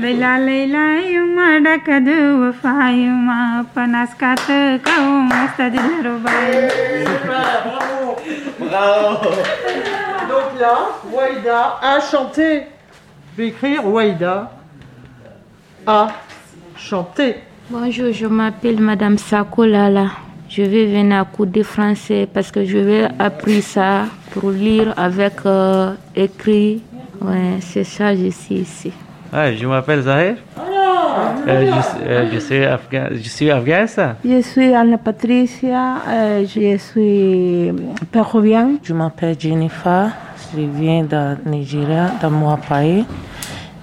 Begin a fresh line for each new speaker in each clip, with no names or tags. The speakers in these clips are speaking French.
Leila Leila yuma dakadu wafa yuma panaskat kau mastadilarubai.
Bravo Donc là, Waïda a chanté. Je vais écrire Waïda a chanté.
Bonjour, je m'appelle Madame Sakolala. Je vais venir à cours de français parce que je vais apprendre ça pour lire avec euh, écrit. Ouais, c'est ça, je suis ici.
Ouais, je m'appelle Zahir. Euh, je, euh, je suis afghan, je suis afghan, ça?
Je suis Anna Patricia, euh, je suis péruvienne.
Je m'appelle Jennifer, je viens de Nigeria, dans mon pays.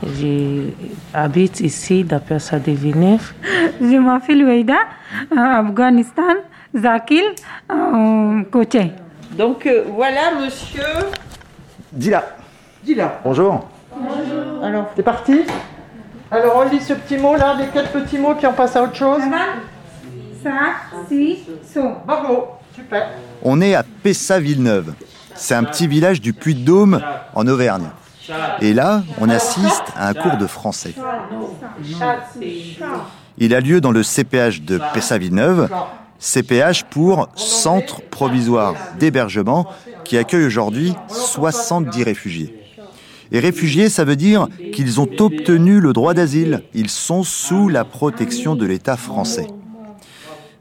J'habite ici, d'après ça de Genève.
Je m'appelle Waïda, euh, Afghanistan, Zakil, euh, Koché.
Donc euh, voilà, monsieur.
Dis-la.
Dis-la.
Bonjour.
Alors, c'est parti Alors, on lit ce petit mot là, les quatre petits mots qui en passent à autre chose.
Sa, si, so.
Bravo, super.
On est à Pessa-Villeneuve. C'est un petit village du Puy-de-Dôme en Auvergne. Et là, on assiste à un cours de français. Il a lieu dans le CPH de Pessa-Villeneuve, CPH pour Centre provisoire d'hébergement qui accueille aujourd'hui 70 réfugiés. Et réfugiés, ça veut dire qu'ils ont obtenu le droit d'asile. Ils sont sous la protection de l'État français.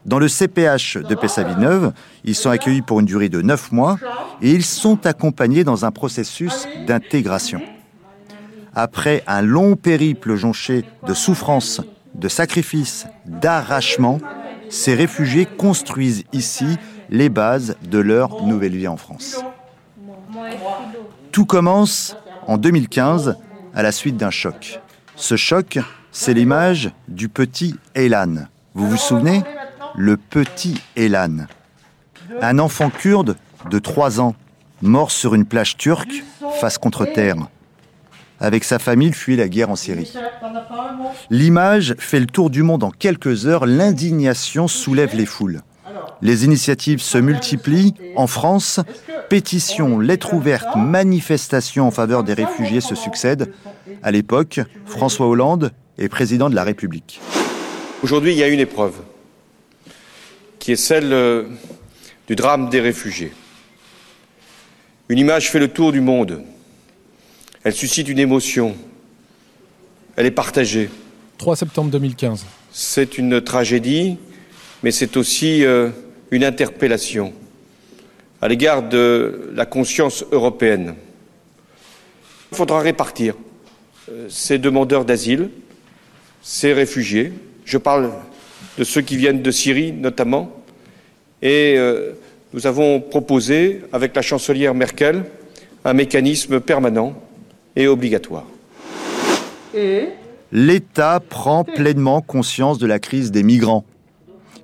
Dans le CPH de Pessa-Villeneuve, ils sont accueillis pour une durée de 9 mois et ils sont accompagnés dans un processus d'intégration. Après un long périple jonché de souffrances, de sacrifices, d'arrachements, ces réfugiés construisent ici les bases de leur nouvelle vie en France. Tout commence en 2015 à la suite d'un choc. Ce choc, c'est l'image du petit Elan. Vous vous souvenez? Le petit Elan. Un enfant kurde de 3 ans, mort sur une plage turque, face contre terre. Avec sa famille, il fuit la guerre en Syrie. L'image fait le tour du monde en quelques heures. L'indignation soulève les foules. Les initiatives se multiplient. En France, pétitions, lettres ouvertes, manifestations en faveur des réfugiés se succèdent. À l'époque, François Hollande est président de la République.
Aujourd'hui, il y a une épreuve qui est celle euh, du drame des réfugiés. Une image fait le tour du monde. Elle suscite une émotion. Elle est partagée.
3 septembre 2015.
C'est une tragédie, mais c'est aussi euh, une interpellation à l'égard de la conscience européenne. Il faudra répartir euh, ces demandeurs d'asile, ces réfugiés. Je parle de ceux qui viennent de Syrie notamment. Et euh, nous avons proposé, avec la chancelière Merkel, un mécanisme permanent et obligatoire.
Et
L'État prend pleinement conscience de la crise des migrants.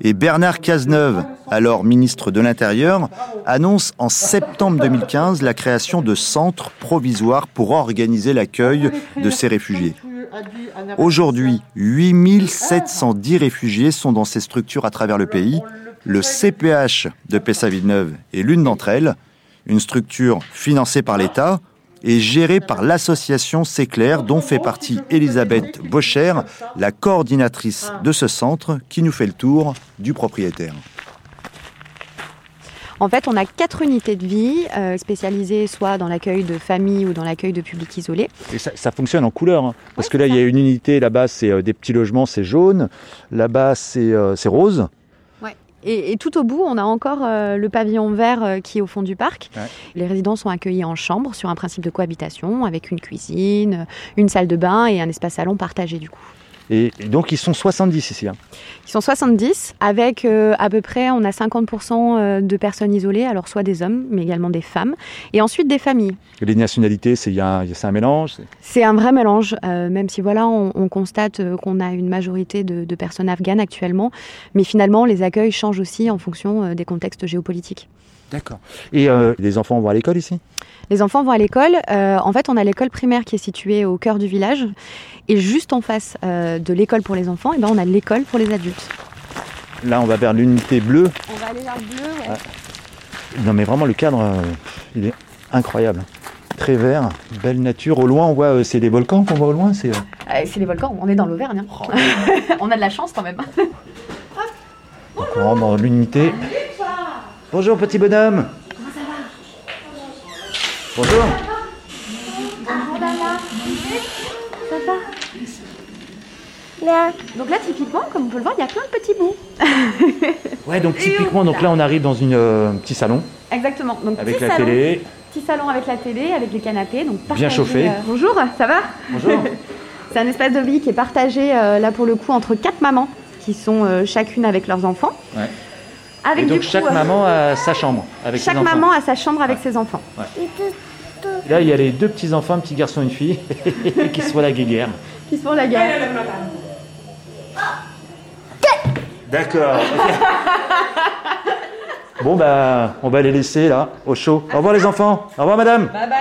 Et Bernard Cazeneuve, alors ministre de l'Intérieur, annonce en septembre 2015 la création de centres provisoires pour organiser l'accueil de ces réfugiés. Aujourd'hui, 8710 réfugiés sont dans ces structures à travers le pays. Le CPH de Pessa-Villeneuve est l'une d'entre elles, une structure financée par l'État et gérée par l'association C'est clair, dont fait partie Elisabeth Bocher, la coordinatrice de ce centre, qui nous fait le tour du propriétaire.
En fait, on a quatre unités de vie euh, spécialisées soit dans l'accueil de familles ou dans l'accueil de publics isolés.
Et ça, ça fonctionne en couleur, hein, parce que là, il y a une unité, là-bas, c'est euh, des petits logements, c'est jaune, là-bas, c'est euh, c'est rose.
Et, et tout au bout, on a encore euh, le pavillon vert euh, qui est au fond du parc.
Ouais.
Les résidents sont accueillis en chambre sur un principe de cohabitation avec une cuisine, une salle de bain et un espace salon partagé du coup.
Et, et donc, ils sont 70 ici. hein.
Ils sont 70 avec euh, à peu près, on a 50% euh, de personnes isolées, alors soit des hommes mais également des femmes et ensuite des familles.
Et Les nationalités, c'est un- mélange. c'est-
un vrai mélange, euh, même si voilà, on, on constate qu'on a une majorité de, de personnes afghanes actuellement, mais finalement les accueils changent aussi en fonction des contextes géopolitiques.
D'accord. Et euh, les enfants vont à l'école ici?
Les enfants vont à l'école. euh, en fait, on a l'école primaire qui est située au cœur du village, et juste en face euh, de l'école pour les enfants, et ben on a l'école pour les adultes.
Là, on va vers l'unité bleue.
On va aller vers le bleu. ouais.
Non, mais vraiment, le cadre, euh, il est incroyable. Très vert, belle nature. Au loin, on voit, euh, c'est des volcans qu'on voit au loin. C'est. euh,
Euh, c'est les volcans, on est dans l'Auvergne. hein.
Oh.
on a de la chance quand même.
Donc on rentre dans l'unité. Bonjour petit bonhomme. Bonjour.
Ça va Donc là, typiquement, comme on peut le voir, il y a plein de petits bouts.
Ouais, donc typiquement, donc là on arrive dans une, euh, un petit salon
Exactement. Donc,
avec
petit
la
salon,
télé.
Petit salon avec la télé, avec les canapés. Donc
Bien
partagé,
chauffé.
euh, Bonjour, ça va
Bonjour.
C'est un espace de vie qui est partagé, euh, là pour le coup, entre quatre mamans qui sont euh, chacune avec leurs enfants.
Ouais.
Avec
Et donc
du coup,
chaque
euh,
maman a sa chambre avec
chaque
ses enfants.
maman a sa chambre avec ses enfants.
Là il y a les deux petits enfants, un petit garçon et une fille, qui se font la guéguerre.
Qui se font la guerre.
D'accord. bon bah on va les laisser là, au chaud. Au revoir les enfants. Au revoir madame.
Bye bye.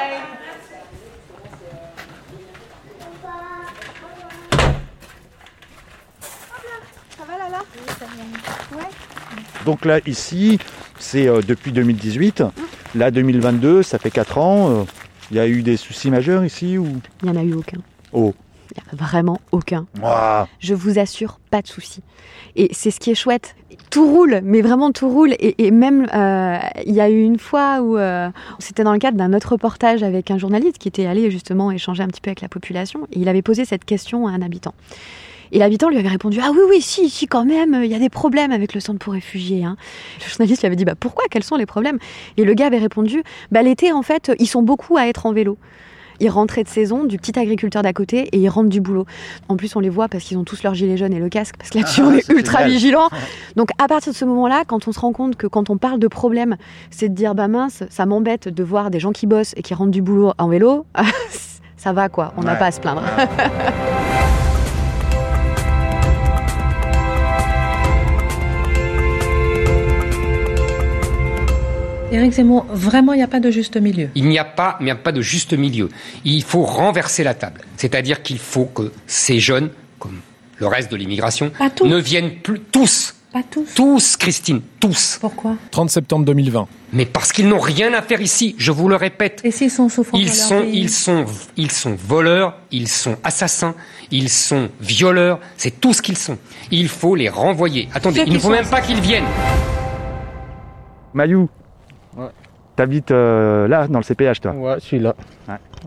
Ça va là là Ouais.
Donc là, ici, c'est euh, depuis 2018. Là, 2022, ça fait 4 ans. Euh, Il y a eu des soucis majeurs ici ou?
Il n'y en a eu aucun.
Oh,
Il n'y a vraiment aucun. Je vous assure, pas de souci. Et c'est ce qui est chouette. Tout roule, mais vraiment tout roule. Et, et même, euh, il y a eu une fois où euh, c'était dans le cadre d'un autre reportage avec un journaliste qui était allé justement échanger un petit peu avec la population. Et il avait posé cette question à un habitant. Et l'habitant lui avait répondu Ah oui, oui, si, si, quand même, il y a des problèmes avec le centre pour réfugiés. hein. Le journaliste lui avait dit Bah pourquoi? Quels sont les problèmes Et le gars avait répondu Bah l'été, en fait, ils sont beaucoup à être en vélo. Ils rentraient de saison du petit agriculteur d'à côté et ils rentrent du boulot. En plus, on les voit parce qu'ils ont tous leur gilet jaune et le casque, parce que là-dessus,
Ah,
on est ultra
génial.
vigilant. Donc, à partir de ce moment-là, quand on se rend compte que quand on parle de problème, c'est de dire bah mince, ça m'embête de voir des gens qui bossent et qui rentrent du boulot en vélo, ça va quoi, on n'a
Ouais.
pas à se plaindre.
Éric Zemmour, vraiment, il n'y a pas de juste milieu.
Il n'y a pas, il n'y a pas de juste milieu. Il faut renverser la table. C'est-à-dire qu'il faut que ces jeunes, comme le reste de l'immigration, ne viennent plus tous.
Pas tous.
Tous, Christine, tous.
Pourquoi?
30 septembre 2020.
Mais parce qu'ils n'ont rien à faire ici, je vous le répète.
Et s'ils sont souffrants
Ils
dans leur
sont,
pays?
ils sont, ils sont voleurs, ils sont assassins, ils sont violeurs, c'est tout ce qu'ils sont. Il faut les renvoyer. Attendez, il ne faut même pas qu'ils viennent.
Mayou. T'habites euh, là, dans le CPH, toi
Ouais, je suis là.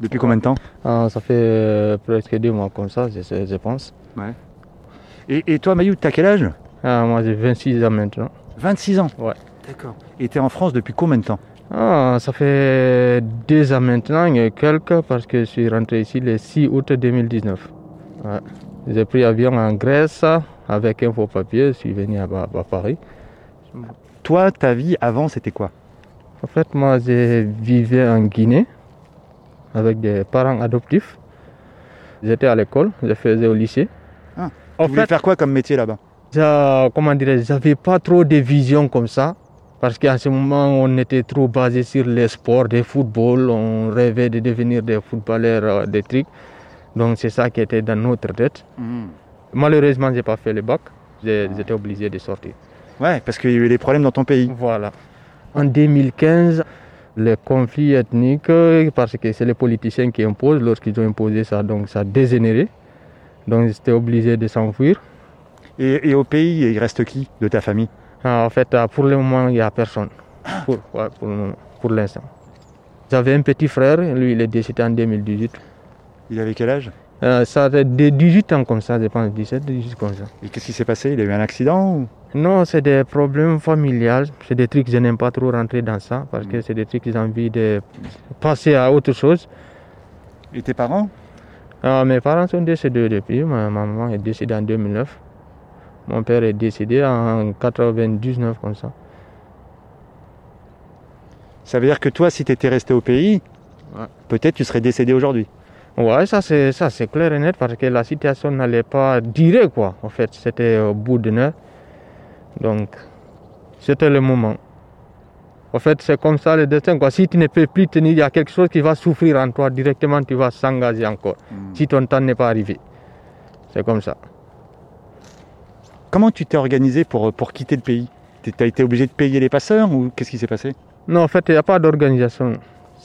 Depuis combien de temps
Ah, Ça fait euh, presque deux mois comme ça, je, je pense.
Ouais. Et, et toi, Mayou, t'as quel âge
Ah, moi, j'ai 26 ans maintenant.
26 ans
Ouais.
D'accord. Et t'es en France depuis combien de temps
Ah, ça fait deux ans maintenant et quelques parce que je suis rentré ici le 6 août 2019. Ouais. J'ai pris avion en Grèce avec un faux papier, je suis venu à, à Paris.
Toi, ta vie avant, c'était quoi
En fait, moi, je vivais en Guinée avec des parents adoptifs. J'étais à l'école, je faisais au lycée.
Ah.
En fait-
faire quoi comme métier là-bas?
comment dirais j'avais pas trop de vision comme ça. Parce qu'à ce moment, on était trop basé sur les sports, des football. On rêvait de devenir des footballeurs, euh, des trucs. Donc c'est ça qui était dans notre tête. Malheureusement, j'ai pas fait le bac. J'ai- J'étais obligé de sortir.
Ouais, parce qu'il y a eu des problèmes dans ton pays.
Voilà. En 2015, le conflit ethnique, euh, parce que c'est les politiciens qui imposent, lorsqu'ils ont imposé ça, donc ça a dégénéré. Donc j'étais obligé de s'enfuir.
Et, et au pays, il reste qui de ta famille?
Ah, En fait, euh, pour le moment, il n'y a personne. Pour, ouais, pour l'instant. J'avais un petit frère, lui, il est décédé en 2018.
Il avait quel âge?
Euh, Ça de 18 ans comme ça, je pense, 17, 18 comme ça.
Et qu'est-ce qui s'est passé? Il a eu un accident ou...
Non, c'est des problèmes familiales. C'est des trucs, je n'aime pas trop rentrer dans ça parce que c'est des trucs j'ai envie de passer à autre chose.
Et tes parents?
Ah, Mes parents sont décédés depuis. Ma ma maman est décédée en 2009. Mon père est décédé en 99 comme ça.
Ça veut dire que toi, si tu étais resté au pays,
Ouais.
peut-être tu serais décédé aujourd'hui.
Ouais, ça c'est ça c'est clair et net parce que la situation n'allait pas durer quoi. En fait, c'était au bout d'une heure. Donc, c'était le moment. En fait, c'est comme ça le destin quoi. Si tu ne peux plus tenir, il y a quelque chose qui va souffrir en toi directement, tu vas s'engager encore. Si ton temps n'est pas arrivé, c'est comme ça.
Comment tu t'es organisé pour, pour quitter le pays? Tu as été obligé de payer les passeurs ou qu'est-ce qui s'est passé?
Non, en fait, il n'y a pas d'organisation.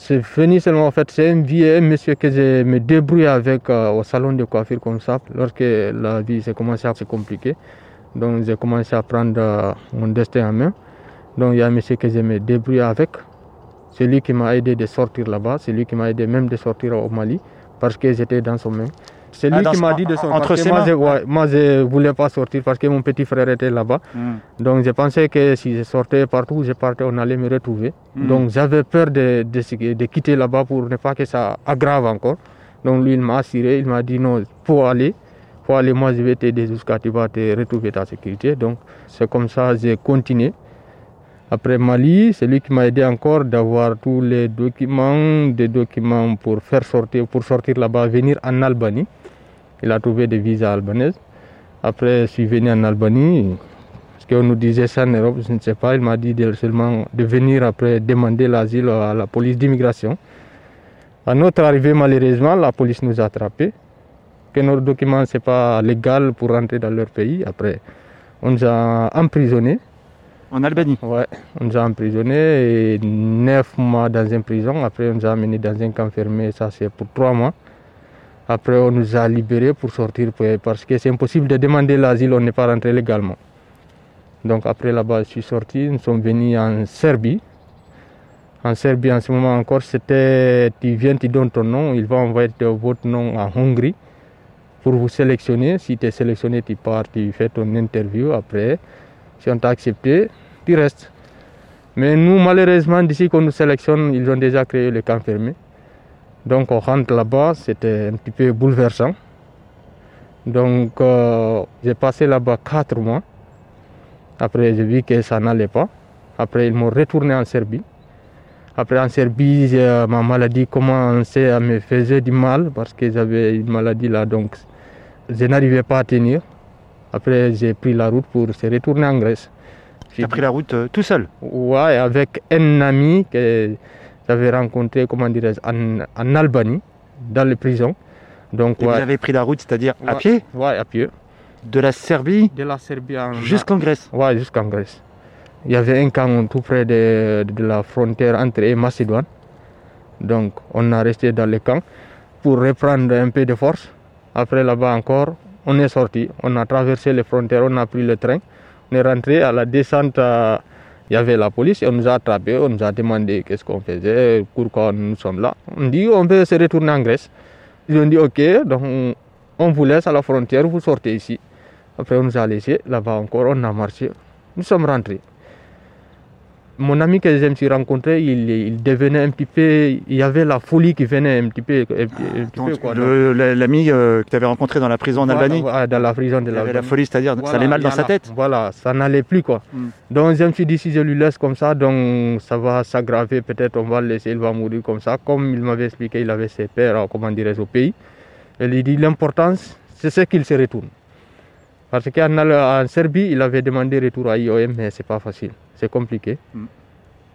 C'est venu seulement, en fait, c'est un vieux monsieur que je me débrouille avec euh, au salon de coiffure comme ça, lorsque la vie s'est commencé à se compliquer. Donc j'ai commencé à prendre euh, mon destin en main. Donc il y a un monsieur que je me débrouille avec. C'est lui qui m'a aidé de sortir là-bas, c'est lui qui m'a aidé même de sortir au Mali, parce que j'étais dans son main. C'est lui
Ah,
qui m'a dit de sortir.
entre
moi, je, ouais, moi, je voulais pas sortir parce que mon petit frère était là-bas.
Hmm.
Donc, je pensais que si je sortais partout où je partais, on allait me retrouver.
Hmm.
Donc, j'avais peur de, de, de quitter là-bas pour ne pas que ça aggrave encore. Donc, lui, il m'a assuré, il m'a dit non, faut aller. Faut aller, moi, je vais t'aider jusqu'à tu vas te retrouver ta sécurité. Donc, c'est comme ça, j'ai continué. Après Mali, c'est lui qui m'a aidé encore d'avoir tous les documents, des documents pour faire sortir, pour sortir là-bas, venir en Albanie. Il a trouvé des visas albanaises. Après, je suis venu en Albanie. Parce qu'on nous disait ça en Europe, je ne sais pas. Il m'a dit de, seulement de venir après demander l'asile à la police d'immigration. À notre arrivée, malheureusement, la police nous a attrapés. Que nos documents, ce n'est pas légal pour rentrer dans leur pays. Après, on nous a emprisonnés.
En Albanie
Ouais, on nous a emprisonnés et neuf mois dans une prison. Après, on nous a amenés dans un camp fermé, ça c'est pour trois mois. Après, on nous a libérés pour sortir parce que c'est impossible de demander l'asile, on n'est pas rentré légalement. Donc après là-bas, je suis sorti, nous sommes venus en Serbie. En Serbie, en ce moment encore, c'était tu viens, tu donnes ton nom, il va envoyer votre nom en Hongrie pour vous sélectionner. Si tu es sélectionné, tu pars, tu fais ton interview. Après, si on t'a accepté, tu restes. Mais nous, malheureusement, d'ici qu'on nous sélectionne, ils ont déjà créé le camp fermé. Donc on rentre là-bas, c'était un petit peu bouleversant. Donc euh, j'ai passé là-bas quatre mois. Après j'ai vu que ça n'allait pas. Après ils m'ont retourné en Serbie. Après en Serbie, j'ai- ma maladie commençait à me faire du mal parce que j'avais une maladie là, donc je n'arrivais pas à tenir. Après j'ai pris la route pour se retourner en Grèce.
Tu as pris la route euh, tout seul
Ouais, avec un ami que j'avais rencontré, comment dirais en, en Albanie, dans les prisons. Donc,
Et
ouais.
vous avez pris la route, c'est-à-dire à pied
Ouais, à pied.
De la Serbie
De la Serbie en-
Jusqu'en Grèce
Ouais, jusqu'en Grèce. Il y avait un camp tout près de, de la frontière entre et Macédoine. Donc, on a resté dans le camp pour reprendre un peu de force. Après, là-bas encore, on est sorti. On a traversé les frontières, on a pris le train. On est rentré à la descente. euh, Il y avait la police, et on nous a attrapés, on nous a demandé qu'est-ce qu'on faisait, pourquoi nous sommes là. On dit on veut se retourner en Grèce. Ils ont dit ok, on- vous laisse à la frontière, vous sortez ici. Après, on nous a laissé là-bas encore, on a marché. Nous sommes rentrés. Mon ami que je me suis rencontré, il, il devenait un petit peu. Il y avait la folie qui venait un petit peu.
L'ami euh, que tu avais rencontré dans la prison en
Voilà,
Albanie
voilà, dans la prison de
Il avait
l'Albanie.
la folie, c'est-à-dire ça allait mal dans sa tête
Voilà, ça n'allait plus quoi.
Hmm.
Donc je me suis dit si je lui laisse comme ça, donc ça va s'aggraver, peut-être on va le laisser, il va mourir comme ça. Comme il m'avait expliqué, il avait ses pères, euh, comment dirais-je, au pays. Il lui dit l'importance, c'est ce qu'il se retourne. Parce qu'en en Serbie, il avait demandé retour à IOM, mais c'est pas facile, c'est compliqué.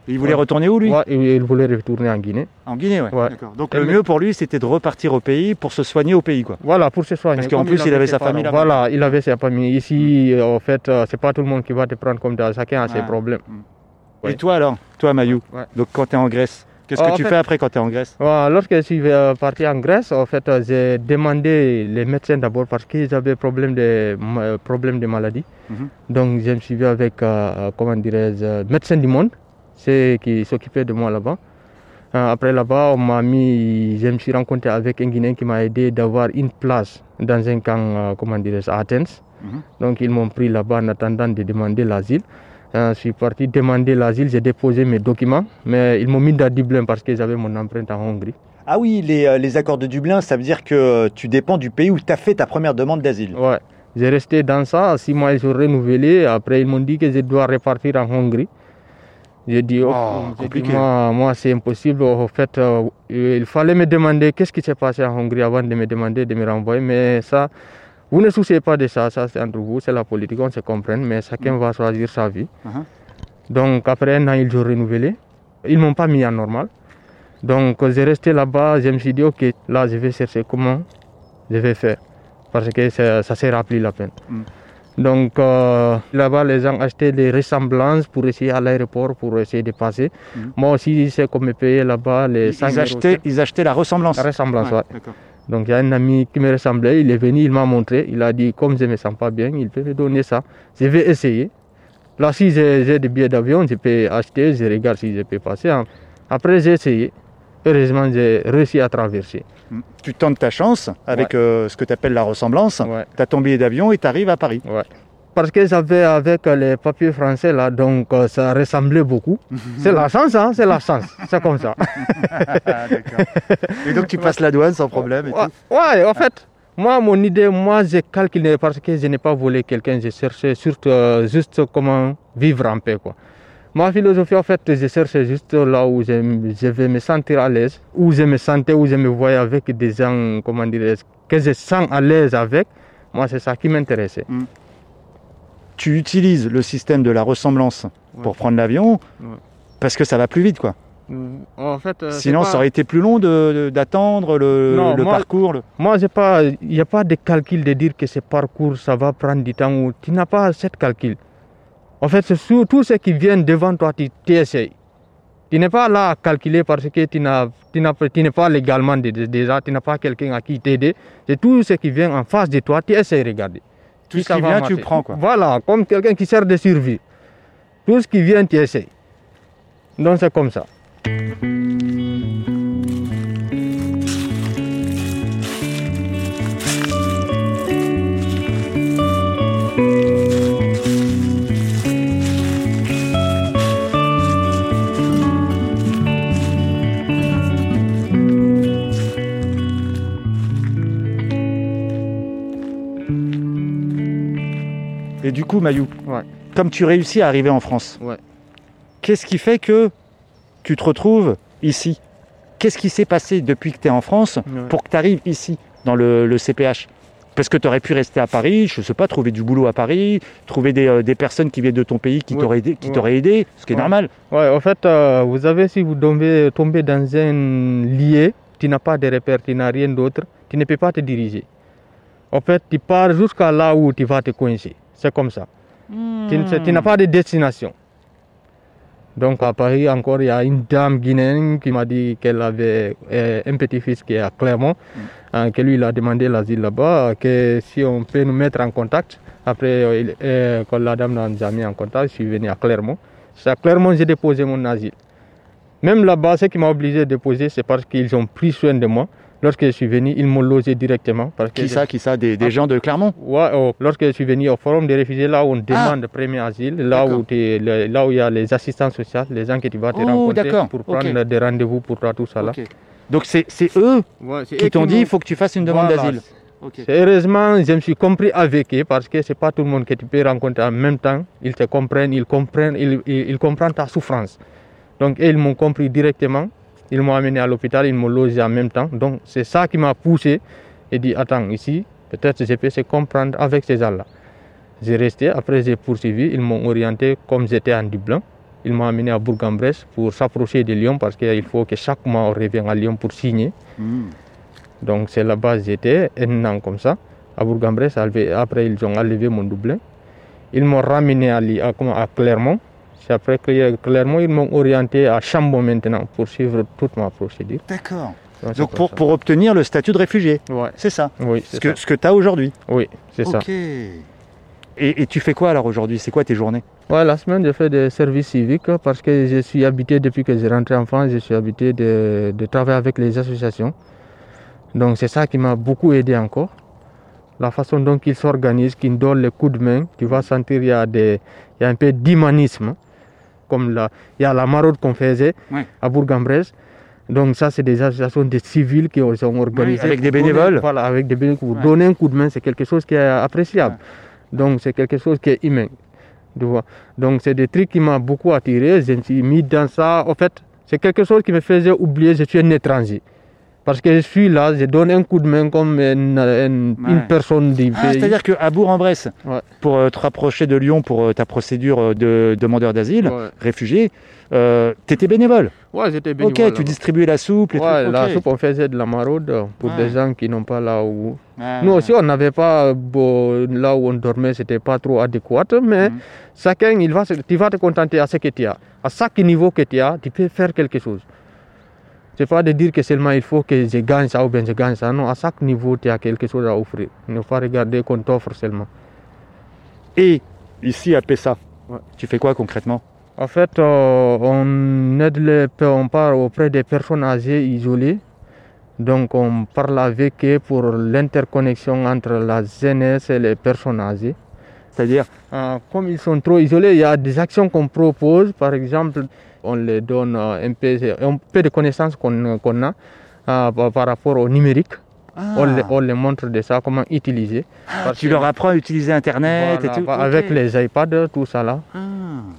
Il voulait retourner où lui?
Ouais, il voulait retourner en Guinée.
En Guinée, ouais.
Ouais.
Donc
Et
le mieux pour lui, c'était de repartir au pays pour se soigner au pays, quoi.
Voilà, pour se soigner.
Parce qu'en plus, il avait sa famille là-bas.
Voilà, il avait sa famille. Ici, euh, en fait, euh, c'est pas tout le monde qui va te prendre comme ça. Chacun a ses problèmes.
Et toi alors? Toi, Mayou? Donc quand tu es en Grèce, qu'est-ce que
en
tu
fait-
fais après quand tu es en Grèce?
Lorsque je suis euh, parti en Grèce, en fait, euh, j'ai demandé les médecins d'abord parce qu'ils avaient problème de, problème de maladie.
Mhm.
Donc, je me suis vu avec, euh, euh, comment dirais-je, euh, médecin du monde, c'est qui s'occupait de moi là-bas. Euh, après là-bas, on m'a mis, je me suis rencontré avec un Guinéen qui m'a aidé d'avoir une place dans un camp, euh, comment dirais-je, à Athens.
Mhm.
Donc, ils m'ont pris là-bas en attendant de demander l'asile. Je suis parti demander l'asile, j'ai déposé mes documents, mais ils m'ont mis dans Dublin parce que j'avais mon empreinte en Hongrie.
Ah oui, les, euh, les accords de Dublin, ça veut dire que tu dépends du pays où tu as fait ta première demande d'asile.
Ouais, j'ai resté dans ça. Six mois, ils ont renouvelé. Après, ils m'ont dit que je dois repartir en Hongrie. J'ai dit, oh, dit, moi, moi c'est impossible. En fait, euh, il fallait me demander qu'est-ce qui s'est passé en Hongrie avant de me demander de me renvoyer. Mais ça, vous ne souciez pas de ça. Ça, c'est entre vous, c'est la politique, on se comprend. Mais chacun va choisir sa vie.
Mhm.
Donc, après un an, ils ont renouvelé. Ils ne m'ont pas mis en normal. Donc, j'ai resté là-bas. Je me suis dit, OK, là, je vais chercher comment je vais faire. Parce que ça, ça sera plus la peine.
Mm.
Donc euh, là-bas, les gens achetaient des ressemblances pour essayer à l'aéroport, pour essayer de passer. Moi aussi, c'est comme me payer là-bas les
Ils
5
achetaient, ils achetaient la ressemblance.
La ressemblance,
Ouais,
ouais. Donc il y a un ami qui me ressemblait, il est venu, il m'a montré, il a dit comme je ne me sens pas bien, il peut me donner ça. Je vais essayer. Là, si j'ai des billets d'avion, je peux acheter, je regarde si je peux passer. hein. Après, j'ai essayé. Heureusement, j'ai réussi à traverser.
Tu tentes ta chance avec
Ouais.
euh, ce que tu appelles la ressemblance. Tu as ton billet d'avion et tu arrives à Paris.
Ouais. Parce que j'avais avec les papiers français là, donc euh, ça ressemblait beaucoup. c'est la chance, hein, c'est la chance. C'est comme ça.
Et donc tu passes la douane sans problème. et
Ouais,
tout.
ouais, en fait, moi, mon idée, moi, j'ai calculé parce que je n'ai pas volé quelqu'un, j'ai cherché surtout euh, juste comment vivre en paix, quoi. Ma philosophie, en fait, je cherchais juste là où je, je vais me sentir à l'aise, où je me sentais, où je me voyais avec des gens, comment dire, que je sens à l'aise avec. Moi, c'est ça qui m'intéressait.
Tu utilises le système de la ressemblance pour prendre l'avion
Ouais.
parce que ça va plus vite, quoi.
En fait, euh,
Sinon,
pas-
ça aurait été plus long d'attendre le,
Non,
le
moi-
parcours. le-
Moi, pas, il n'y a pas de calcul de dire que ce parcours, ça va prendre du temps ou tu n'as pas cette calcul. En fait, c'est sur- tout ce qui vient devant toi, tu tu essayes. Tu n'es pas là à calculer parce que tu n'es pas légalement dé- dé- déjà, tu n'as pas quelqu'un à qui t'aider. C'est tout ce qui vient en face de toi, tu essayes de regarder.
Tout ce qui vient, tu prends, quoi.
Voilà, comme quelqu'un qui sert de survie. Tout ce qui vient, tu essayes. Donc c'est comme ça.
Et du coup, Mayou,
Ouais.
comme tu réussis à arriver en France,
Ouais.
qu'est-ce qui fait que tu te retrouves ici? Qu'est-ce qui s'est passé depuis que tu es en France pour que tu arrives ici, dans le, le CPH Parce que tu aurais pu rester à Paris, je sais pas, trouver du boulot à Paris, trouver des, euh, des personnes qui viennent de ton pays qui t'auraient aidé, aidé, ce qui est normal.
Ouais, en fait, euh, vous avez, si vous tombez, tombez dans un lieu, tu n'as pas de repère, tu n'as rien d'autre, tu ne peux pas te diriger. En fait, tu pars jusqu'à là où tu vas te coincer. C'est comme ça. Tu, ne- tu n'as pas de destination. Donc à Paris encore, il y a une dame guinéenne qui m'a dit qu'elle avait euh, un petit-fils qui est à Clermont, hein, que lui il a demandé l'asile là-bas, que si on peut nous mettre en contact. Après, euh, il- euh, quand la dame nous a mis en contact, je suis venu à Clermont. C'est à Clermont que j'ai déposé mon asile. Même là-bas, ce qui m'a obligé de déposer, c'est parce qu'ils ont pris soin de moi. Lorsque je suis venu, ils m'ont logé directement. Parce que
Qui ça, qui ça? Des, des
Ah.
gens de Clermont?
Ouais, oh, lorsque je suis venu au forum des réfugiés, là où on demande le premier asile, là où, le- là où il y a les assistants sociaux, les gens que tu vas te
Oh,
rencontrer pour prendre des rendez-vous pour toi, tout ça là.
Donc c'est eux
Ouais,
qui t'ont dit il faut que tu fasses une demande
Voilà.
d'asile.
Heureusement, je me suis compris avec eux parce que c'est pas tout le monde que tu peux rencontrer en même temps. Ils te comprennent, ils comprennent, ils, ils- ils comprennent ta souffrance. Donc, ils m'ont compris directement. Ils m'ont amené à l'hôpital, ils m'ont logé en même temps. Donc, c'est ça qui m'a poussé et dit Attends, ici, peut-être je peux se comprendre avec ces gens-là. J'ai resté, après j'ai poursuivi, ils m'ont orienté comme j'étais en Dublin. Ils m'ont amené à Bourg-en-Bresse pour s'approcher de Lyon parce qu'il faut que chaque mois on revienne à Lyon pour signer. Donc c'est là-bas j'étais un an comme ça. À Bourg-en-Bresse, après ils ont enlevé mon doublin. Ils m'ont ramené à, à Clermont. C'est après Cler- Clermont, ils m'ont orienté à Chambon maintenant pour suivre toute ma procédure.
D'accord.
Donc,
pour, pour obtenir le statut de réfugié.
Ouais.
C'est ça.
Oui,
Ce que, ce que tu as aujourd'hui.
Oui, c'est ça.
Ok. Et, et tu fais quoi alors aujourd'hui? C'est quoi tes journées?
Ouais, la semaine, je fais des services civiques parce que je suis habité depuis que j'ai rentré en France, je suis habité de, de travailler avec les associations. Donc c'est ça qui m'a beaucoup aidé encore. La façon dont ils s'organisent, qu'ils donnent les coups de main, tu vas sentir qu'il y, a des- il y a un peu d'humanisme. Comme la, il y a la maraude qu'on faisait à Bourg-en-Bresse. Donc ça, c'est des associations de civils qui sont organisées.
avec des
donner-
bénévoles.
voilà, avec des bénévoles. Pour
Ouais.
donner un coup de main, c'est quelque chose qui est appréciable. Donc c'est quelque chose qui est humain. Tu vois. Donc c'est des trucs qui m'ont beaucoup attiré. Je me suis mis dans ça. En fait, c'est quelque chose qui me faisait oublier que je suis un étranger. Parce que je suis là, je donne un coup de main comme une, une-
Ouais.
une personne du
Ah,
pays.
C'est-à-dire qu'à Bourg-en-Bresse, pour euh, te rapprocher de Lyon pour euh, ta procédure euh, de demandeur d'asile,
Ouais.
réfugié, euh, t'étais bénévole.
Ouais, j'étais bénévole.
Ok, tu distribuais la soupe, les
Ouais,
trucs.
la
ok.
soupe, on faisait de la maraude pour des gens qui n'ont pas là où. Nous aussi, on n'avait pas là où on dormait, c'était pas trop adéquat, mais
Mhm.
chacun, il va, tu vas te contenter à ce que tu as. À chaque niveau que tu as, tu peux faire quelque chose. C'est pas de dire que seulement il faut que je gagne ça ou bien je gagne ça. Non, à chaque niveau, tu as quelque chose à offrir. Ne pas regarder qu'on t'offre seulement.
Et ici à Pessa, tu fais quoi concrètement?
En fait, euh, on aide les, on part auprès des personnes âgées isolées. Donc, on parle avec eux pour l'interconnexion entre la jeunesse et les personnes âgées.
C'est-à-dire?
Comme ils sont trop isolés, il y a des actions qu'on propose. Par exemple, on les donne euh, un peu, un peu de connaissances qu'on a euh, par- rapport au numérique. On, les, on les montre de ça, comment utiliser. Parce
Tu leur apprends à utiliser Internet
voilà,
et tout
bah, Avec les iPads, tout ça là.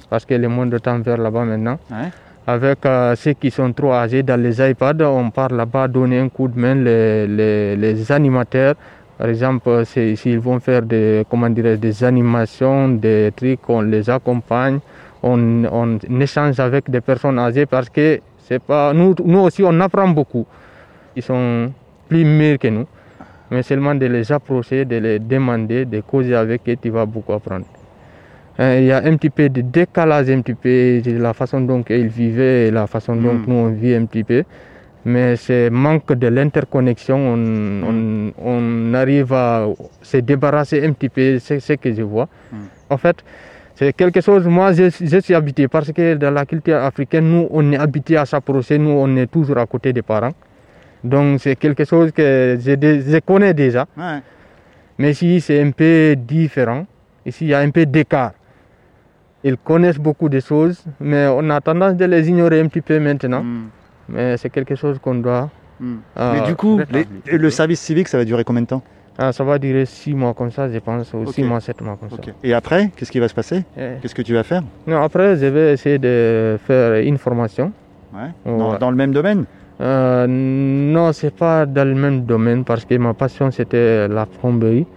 Parce que le monde tend vers là-bas maintenant.
Ouais.
Avec euh, ceux qui sont trop âgés dans les iPads, on part là-bas donner un coup de main les, les, les animateurs. Par exemple, s'ils vont faire des, comment dirais, des animations, des trucs, on les accompagne, on, on échange avec des personnes âgées parce que c'est pas, nous, nous aussi on apprend beaucoup. Ils sont plus meilleurs que nous. Mais seulement de les approcher, de les demander, de causer avec eux, tu vas beaucoup apprendre. Euh, Il y a un petit peu de décalage, un petit peu de la façon dont ils vivaient et la façon dont
Mm.
nous on vit un petit peu. Mais c'est manque de l'interconnexion, on, on, on arrive à se débarrasser un petit peu, c'est ce que je vois. En fait, c'est quelque chose, moi je, je suis habité parce que dans la culture africaine, nous on est habité à s'approcher, nous on est toujours à côté des parents. Donc c'est quelque chose que je, connais déjà.
Ouais.
Mais ici, c'est un peu différent. Ici, il y a un peu d'écart. Ils connaissent beaucoup de choses, mais on a tendance de les ignorer un petit peu maintenant. Mais c'est quelque chose qu'on doit.
Hmm.
euh,
Mais du coup, les- le service civique, ça va durer combien de temps?
Ah, ça va durer six mois comme ça, je pense, ou
Ok.
six mois, sept mois comme ça.
Et après, qu'est-ce qui va se passer
Eh.
Qu'est-ce que tu vas faire
Non, après, je vais essayer de faire une formation.
Ouais. Dans,
Ouais.
dans le même domaine
Euh, non, c'est pas dans le même domaine parce que ma passion c'était la plomberie.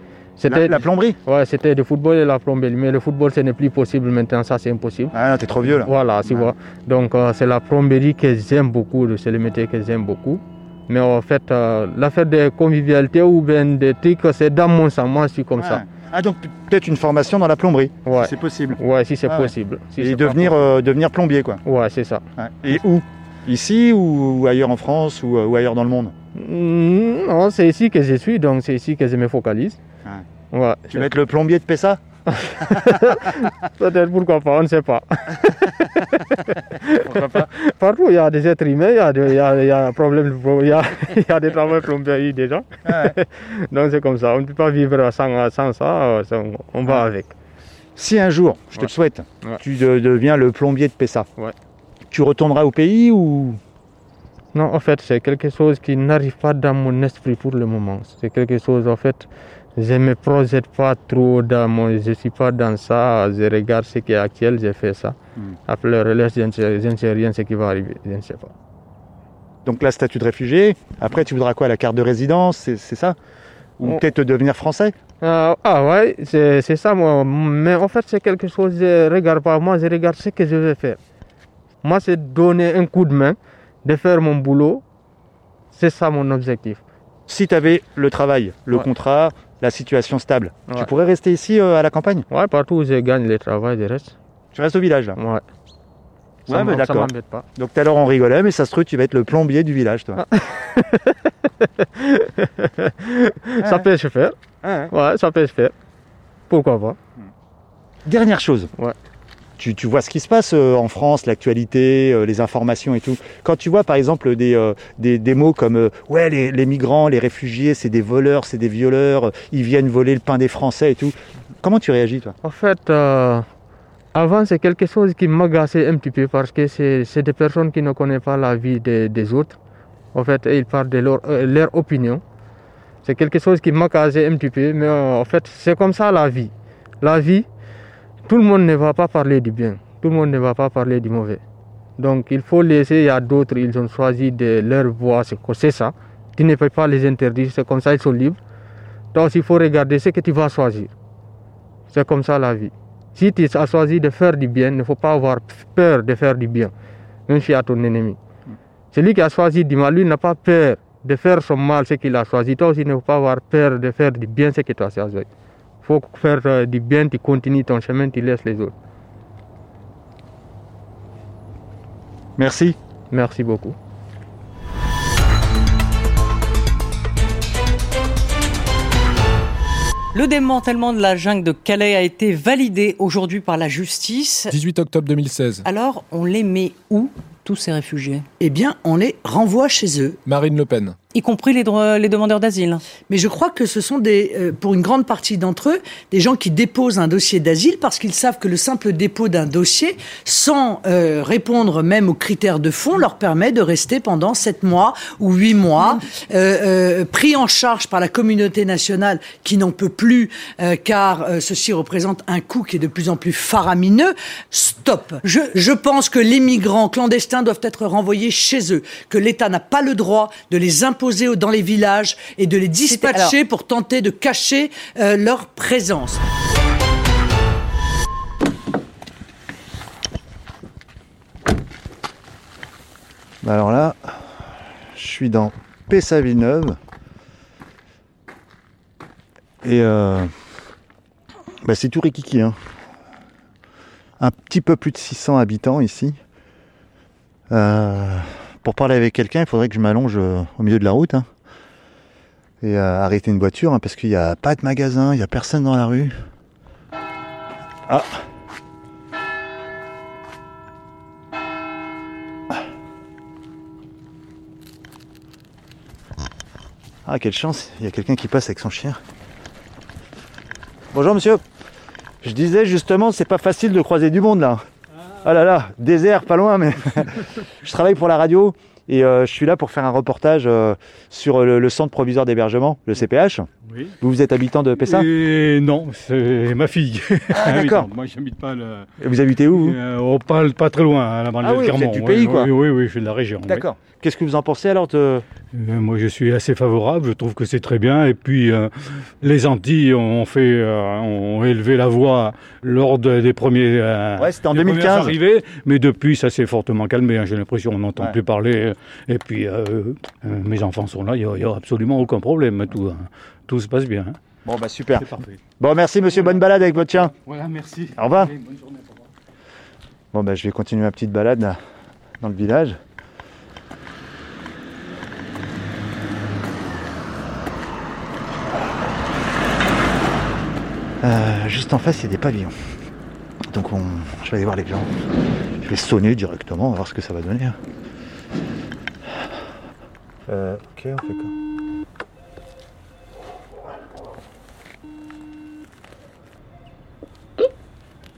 La- la plomberie
Ouais, c'était le football et la plomberie. Mais le football, ce n'est plus possible maintenant, ça c'est impossible.
Ah t'es trop vieux là.
Voilà, tu vois. Donc euh, c'est la plomberie que j'aime beaucoup, c'est le métier que j'aime beaucoup. Mais en fait, euh, l'affaire de convivialité ou bien des trucs, c'est dans mon sang. Moi, je suis comme ça.
Ah donc peut-être une formation dans la plomberie,
Ouais.
si c'est possible.
Ouais, si c'est
Ah ouais.
possible. Si
Et devenir, euh, devenir plombier quoi.
Ouais, c'est ça.
Et où? Ici ou, ou ailleurs en France ou, euh, ou ailleurs dans le monde?
Mm, Non, c'est ici que je suis, donc c'est ici que je me focalise. Ouais.
Tu vas être le plombier de Pessa?
Peut-être pourquoi pas, on ne sait pas. Partout, il y a des êtres humains, il y a, des- il y a, il y a un problème, de pro- il y a, il y a des travaux plomberie déjà. Donc c'est comme ça, on ne peut pas vivre sans, sans ça, on- on va avec.
Si un jour, je te le souhaite, tu de- deviens le plombier de Pessa, tu retourneras au pays ou?
Non, en fait, c'est quelque chose qui n'arrive pas dans mon esprit pour le moment. C'est quelque chose, en fait, je ne me projette pas trop dans mon... Je ne suis pas dans ça, je regarde ce qui est actuel, je fais ça.
Hmm.
Après le reste, je ne sais, je ne sais rien ce qui va arriver, je ne sais pas.
donc là statut de réfugié Après tu voudras quoi La carte de résidence, c'est ça? Ou
Oh.
peut-être devenir français?
Ah, ah ouais, c'est c'est ça, moi. Mais en fait, c'est quelque chose, je ne regarde pas. Moi, je regarde ce que je vais faire. Moi, c'est donner un coup de main, de faire mon boulot. C'est ça mon objectif.
Si tu avais le travail, le
Ouais.
contrat, la situation stable, tu pourrais rester ici euh, à la campagne?
Ouais, partout où je gagne le travail, je reste.
Tu restes au village là?
Ouais. Ça
Ouais, mais d'accord.
pas.
Donc tout à l'heure on rigolait, mais ça se trouve tu vas être le plombier du village toi.
Ça peut se faire.
Ouais.
Ouais, ça peut se faire. Pourquoi pas
Dernière chose.
Ouais.
Tu, vois ce qui se passe euh, en France, l'actualité, euh, les informations et tout. Quand tu vois par exemple des, euh, des, des mots comme ouais les, les migrants, les réfugiés, c'est des voleurs, c'est des violeurs, ils viennent voler le pain des Français et tout. Comment tu réagis toi?
En fait, avant, c'est quelque chose qui m'agaçait un petit peu parce que c'est des personnes qui ne connaissent pas la vie des, des autres. En fait, ils parlent de leur, leur opinion. C'est quelque chose qui m'agaçait un petit peu, mais en fait, c'est comme ça la vie. La vie, tout le monde ne va pas parler du bien, tout le monde ne va pas parler du mauvais. Donc, il faut laisser, il y a d'autres, ils ont choisi de leur voix, c'est ça. Tu ne peux pas les interdire, c'est comme ça, ils sont libres. Donc il faut regarder ce que tu vas choisir. C'est comme ça la vie. Si tu as choisi de faire du bien, il ne faut pas avoir peur de faire du bien, même si à ton ennemi. Celui qui a choisi du mal, lui n'a pas peur de faire son mal, ce qu'il a choisi. Toi aussi, il ne faut pas avoir peur de faire du bien, ce que tu as choisi. Faut faire euh, du bien, tu continues ton chemin, tu laisses les autres.
Merci.
Merci beaucoup.
Le démantèlement de la jungle de Calais a été validé aujourd'hui par la justice.
18 octobre 2016.
Alors, on les met où, tous ces réfugiés?
Eh bien, on les renvoie chez eux.
Marine Le Pen.
Y compris les, les demandeurs d'asile.
Mais je crois que ce sont des, euh, pour une grande partie d'entre eux, des gens qui déposent un dossier d'asile parce qu'ils savent que le simple dépôt d'un dossier, sans euh, répondre même aux critères de fond, leur permet de rester pendant sept mois ou huit mois, euh, euh, pris en charge par la communauté nationale qui n'en peut plus, euh, car euh, ceci représente un coût qui est de plus en plus faramineux. Stop. Je, je pense que les migrants clandestins doivent être renvoyés chez eux, que l'État n'a pas le droit de les imposer dans les villages et de les dispatcher
alors-
pour tenter de cacher euh, leur présence.
Bah alors là, je suis dans Pessa-Villeneuve. Et euh, bah c'est tout rikiki. Hein. Un petit peu plus de 600 habitants ici. Euh, pour parler avec quelqu'un, il faudrait que je m'allonge euh, au milieu de la route. hein. Et euh, arrêter une voiture, hein, parce qu'il n'y a pas de magasin, il n'y a personne dans la rue. Ah Ah, quelle chance, il y a quelqu'un qui passe avec son chien. Bonjour monsieur. Je disais justement, c'est pas facile de croiser du monde là. Ah là là, désert, pas loin, mais je travaille pour la radio et euh, je suis là pour faire un reportage euh, sur le, le centre provisoire d'hébergement, le CPH.
Oui.
Vous, vous êtes habitant de Pessa
Et non, c'est ma fille.
Ah, d'accord.
Moi, j'habite pas le.
Vous habitez où vous
Euh, pas, pas très loin, à la banlieue
Ah
de
oui, vous
Clermont.
êtes du pays,
oui,
quoi.
Oui, oui, je suis de la région.
D'accord. Qu'est-ce que vous en pensez alors de...
Euh, Moi, je suis assez favorable. Je trouve que c'est très bien. Et puis, euh, les Antilles ont fait, euh, ont élevé la voix lors de- des premiers.
Ouais, c'était en
des premières
2015.
arrivées. mais depuis, ça s'est fortement calmé. hein. J'ai l'impression qu'on n'entend
Ouais.
plus parler. Et puis, mes enfants sont là. Il n'y a, absolument aucun problème. Tout, hein. Tout se passe bien. hein.
Bon, bah super.
Parfait.
Bon, merci monsieur, bonne balade avec votre chien.
Voilà, merci.
Au revoir.
Allez, bonne journée, au revoir.
Bon, bah je vais continuer ma petite balade là, dans le village. Euh, juste en face, il y a des pavillons. Donc on... je vais aller voir les gens. Je vais sonner directement, on va voir ce que ça va donner. hein. Euh, ok, on fait quoi?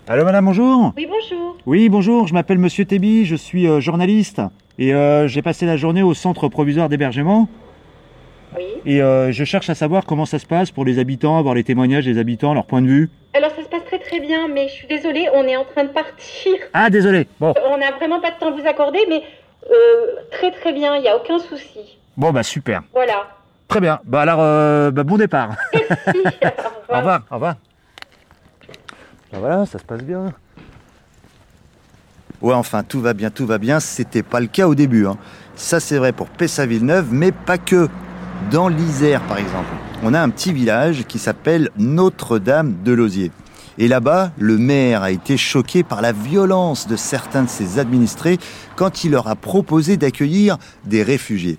Allô madame, bonjour
Oui, bonjour.
Oui, bonjour, je m'appelle Monsieur Tébi, je suis euh, journaliste et euh, j'ai passé la journée au centre provisoire d'hébergement.
Oui.
Et euh, je cherche à savoir comment ça se passe pour les habitants, avoir les témoignages des habitants, leur point de vue.
Alors, ça se passe très très bien, mais je suis désolée, on est en train de partir.
Ah, désolé. Bon,
On n'a vraiment pas de temps à vous accorder, mais très très bien, il n'y a aucun souci.
bon bah super.
Voilà.
Très bien. Bah alors, bah, bon départ. au revoir. Au revoir.
Ben voilà, ça se passe bien. Ouais, enfin, tout va bien, tout va bien. C'était pas le cas au début. hein. Ça, c'est vrai pour Pessa-Villeneuve, mais pas que. Dans l'Isère, par exemple, on a un petit village qui s'appelle Notre-Dame de Lausier. Et là-bas, le maire a été choqué par la violence de certains de ses administrés quand il leur a proposé d'accueillir des réfugiés.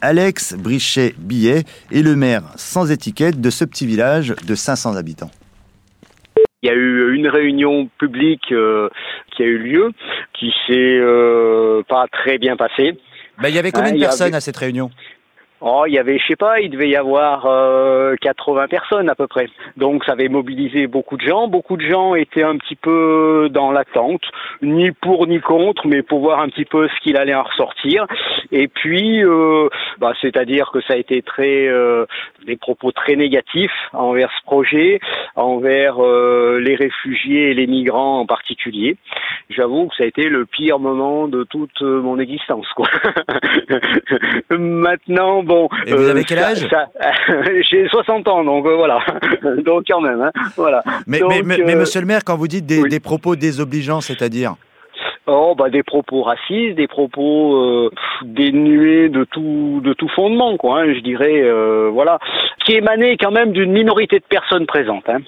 Alex Brichet-Billet est le maire sans étiquette de ce petit village de 500 habitants.
Il y a eu une réunion publique euh, qui a eu lieu, qui s'est euh, pas très bien passée.
Ben, il y avait combien
Hein,
de personnes
avait-
à cette réunion?
Oh, il y avait, je sais pas, il devait y avoir euh, 80 personnes à peu près. Donc ça avait mobilisé beaucoup de gens. Beaucoup de gens étaient un petit peu dans l'attente, ni pour ni contre, mais pour voir un petit peu ce qu'il allait en ressortir. Et puis, euh, bah, c'est-à-dire que ça a été très euh, des propos très négatifs envers ce projet, envers euh, les réfugiés et les migrants en particulier. J'avoue que ça a été le pire moment de toute mon existence. Quoi. Maintenant, bon.
Et vous
euh,
avez quel âge
J'ai 60 ans, donc euh, voilà. donc quand même, hein, voilà.
Mais,
Donc,
mais, mais- mais
euh,
monsieur le maire, quand vous dites des, des propos désobligeants, c'est-à-dire
Oh bah des propos racistes, des propos euh, dénués de tout de tout fondement quoi. hein, je dirais euh, voilà, qui émanaient quand même d'une minorité de personnes présentes. Hein.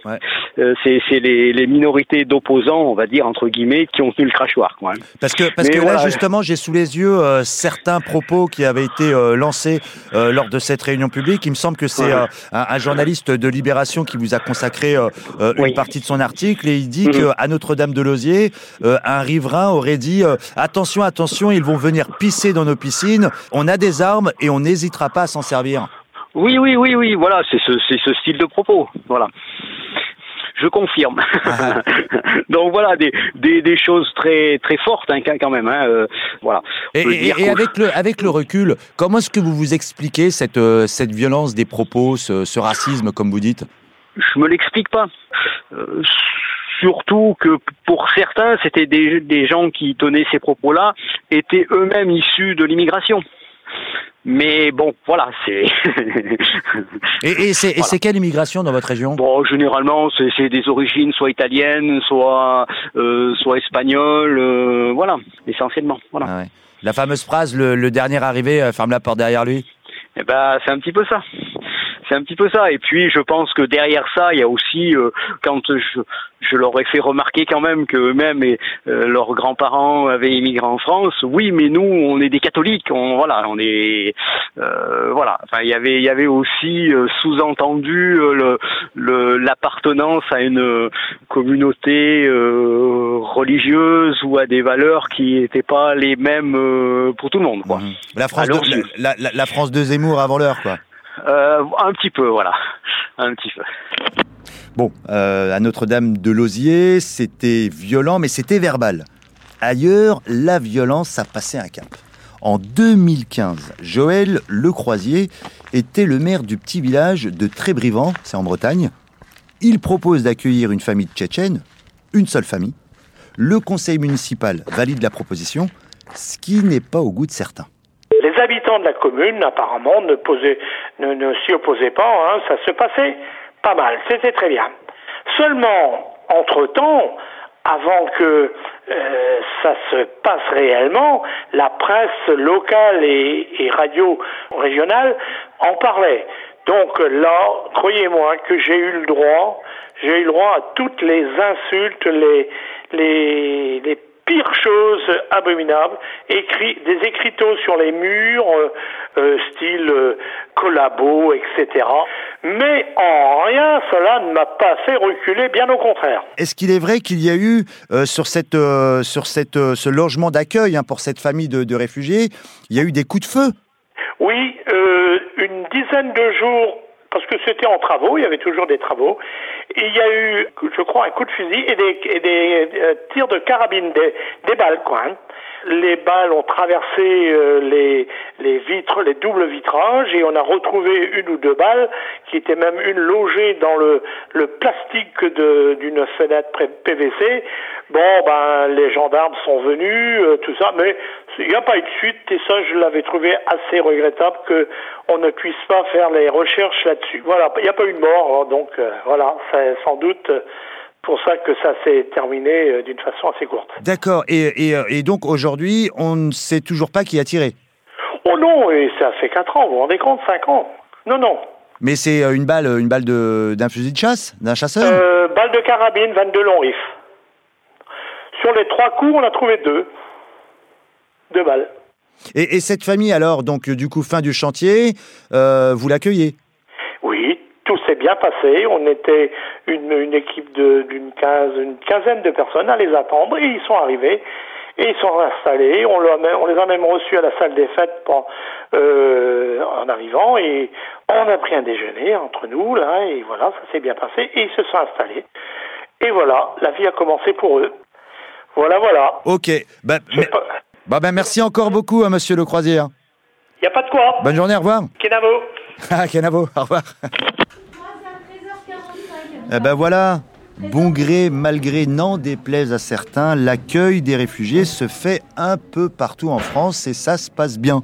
Euh, c'est c'est les, les minorités d'opposants, on va dire entre guillemets, qui ont tenu le crachoir quoi. hein.
Parce que, parce
Mais
que
voilà.
là, justement, j'ai sous les yeux certains propos qui avaient été lancés lors de cette réunion publique. Il me semble que c'est
Ouais.
un, un journaliste de Libération qui vous a consacré une partie de son article et il dit
Mhm.
qu'à Notre-Dame-de-Lausier, euh, un riverain aurait dit euh, attention, attention, ils vont venir pisser dans nos piscines. On a des armes et on n'hésitera pas à s'en servir.
Oui oui oui oui, voilà, c'est ce c'est ce style de propos, voilà. Je confirme. Donc voilà des, des, des choses très très fortes hein, quand même. Hein, euh, voilà.
Et, avec le avec le recul, comment est-ce que vous vous expliquez cette euh, cette violence des propos, ce, ce racisme, comme vous dites?
Je me l'explique pas. Euh, surtout que pour certains, c'était des, des gens qui tenaient ces propos-là, étaient eux-mêmes issus de l'immigration. Mais bon, voilà, c'est.
Et, et c'est
Voilà.
quelle immigration dans votre région?
Bon, généralement, c'est des origines soit italiennes, soit euh, soit espagnoles, euh, voilà, essentiellement, voilà.
Ah ouais. La fameuse phrase, le, le dernier arrivé euh, ferme la porte derrière lui.
Eh ben, c'est un petit peu ça. C'est un petit peu ça. Et puis, je pense que derrière ça, il y a aussi, euh, quand je, je leur ai fait remarquer quand même que eux-mêmes et euh, leurs grands-parents avaient immigré en France. Oui, mais nous, on est des catholiques. On, voilà, on est, euh, voilà. Enfin, il y avait, il y avait aussi euh, sous-entendu euh, le, le, l'appartenance à une euh, communauté euh, religieuse ou à des valeurs qui n'étaient pas les mêmes euh, pour tout le monde. Quoi.
La France, de, la, la- la France de Zemmour avant l'heure, quoi.
Euh, un petit peu, voilà. Un petit peu.
Bon, euh, à Notre-Dame de Lausier, c'était violent, mais c'était verbal. Ailleurs, la violence a passé un cap. En 2015, Joël Lecroisier était le maire du petit village de Trébrivant, c'est en Bretagne. Il propose d'accueillir une famille tchétchène, une seule famille. Le conseil municipal valide la proposition, ce qui n'est pas au goût de certains.
Les habitants de la commune, apparemment, ne, s'y opposaient pas. hein. Ça se passait pas mal. C'était très bien. Seulement, entre-temps, avant que euh, ça se passe réellement, la presse locale et, radio régionale en parlait. Donc là, croyez-moi que j'ai eu le droit, j'ai eu le droit à toutes les insultes, les, les pires choses abominables, écrit, des écriteaux sur les murs, euh, euh, style euh, collabo, etc. Mais en rien, cela ne m'a pas fait reculer, bien au contraire.
Est-ce qu'il est vrai qu'il y a eu sur, cette, sur cette, ce logement d'accueil hein, pour cette famille de, de réfugiés, il y a eu des coups de feu?
Oui, une dizaine de jours, parce que c'était en travaux, il y avait toujours des travaux, il y a eu, je crois, un coup de fusil et des, et des euh, tirs de carabine, des, des balles, quoi. hein. Les balles ont traversé euh, les, les vitres, les doubles vitrages, et on a retrouvé une ou deux balles, qui étaient même une logée dans le, le plastique d'une fenêtre PVC. Bon, ben, les gendarmes sont venus, euh, tout ça, mais il n'y a pas eu de suite, et ça, je l'avais trouvé assez regrettable que on ne puisse pas faire les recherches là-dessus. Voilà, il n'y a pas eu de mort, hein, donc euh, voilà, c'est sans doute euh, pour ça que ça s'est terminé euh, d'une façon assez courte.
D'accord. Et, et, euh, et donc aujourd'hui, on ne sait toujours pas qui a tiré.
Oh non, et ça fait 4 ans, vous vous rendez compte, 5 ans Non, non.
Mais c'est euh, une balle, une balle d'un fusil de chasse, d'un chasseur.
Euh, balle de carabine, 22 longs riffs. Sur les trois coups, on a trouvé deux. Deux balles.
Et, et cette famille alors, donc du coup fin du chantier, euh, vous l'accueillez
bien passé. On était une, une équipe d'une quinze, une quinzaine de personnes à les attendre et ils sont arrivés et ils sont installés. On, les a même reçus à la salle des fêtes pour- euh, en arrivant et on a pris un déjeuner entre nous là et voilà, ça s'est bien passé et ils se sont installés. Et voilà, la vie a commencé pour eux. Voilà, voilà.
Ok. Bah, mais- bah, bah, merci encore beaucoup, à Monsieur Le Croisier. hein.
Il n'y a pas de quoi.
Bonne journée, au revoir.
Kenavo.
Ah, Kenavo, au revoir. Eh ben voilà, bon gré, malgré, n'en déplaise à certains, l'accueil des réfugiés se fait un peu partout en France et ça se passe bien.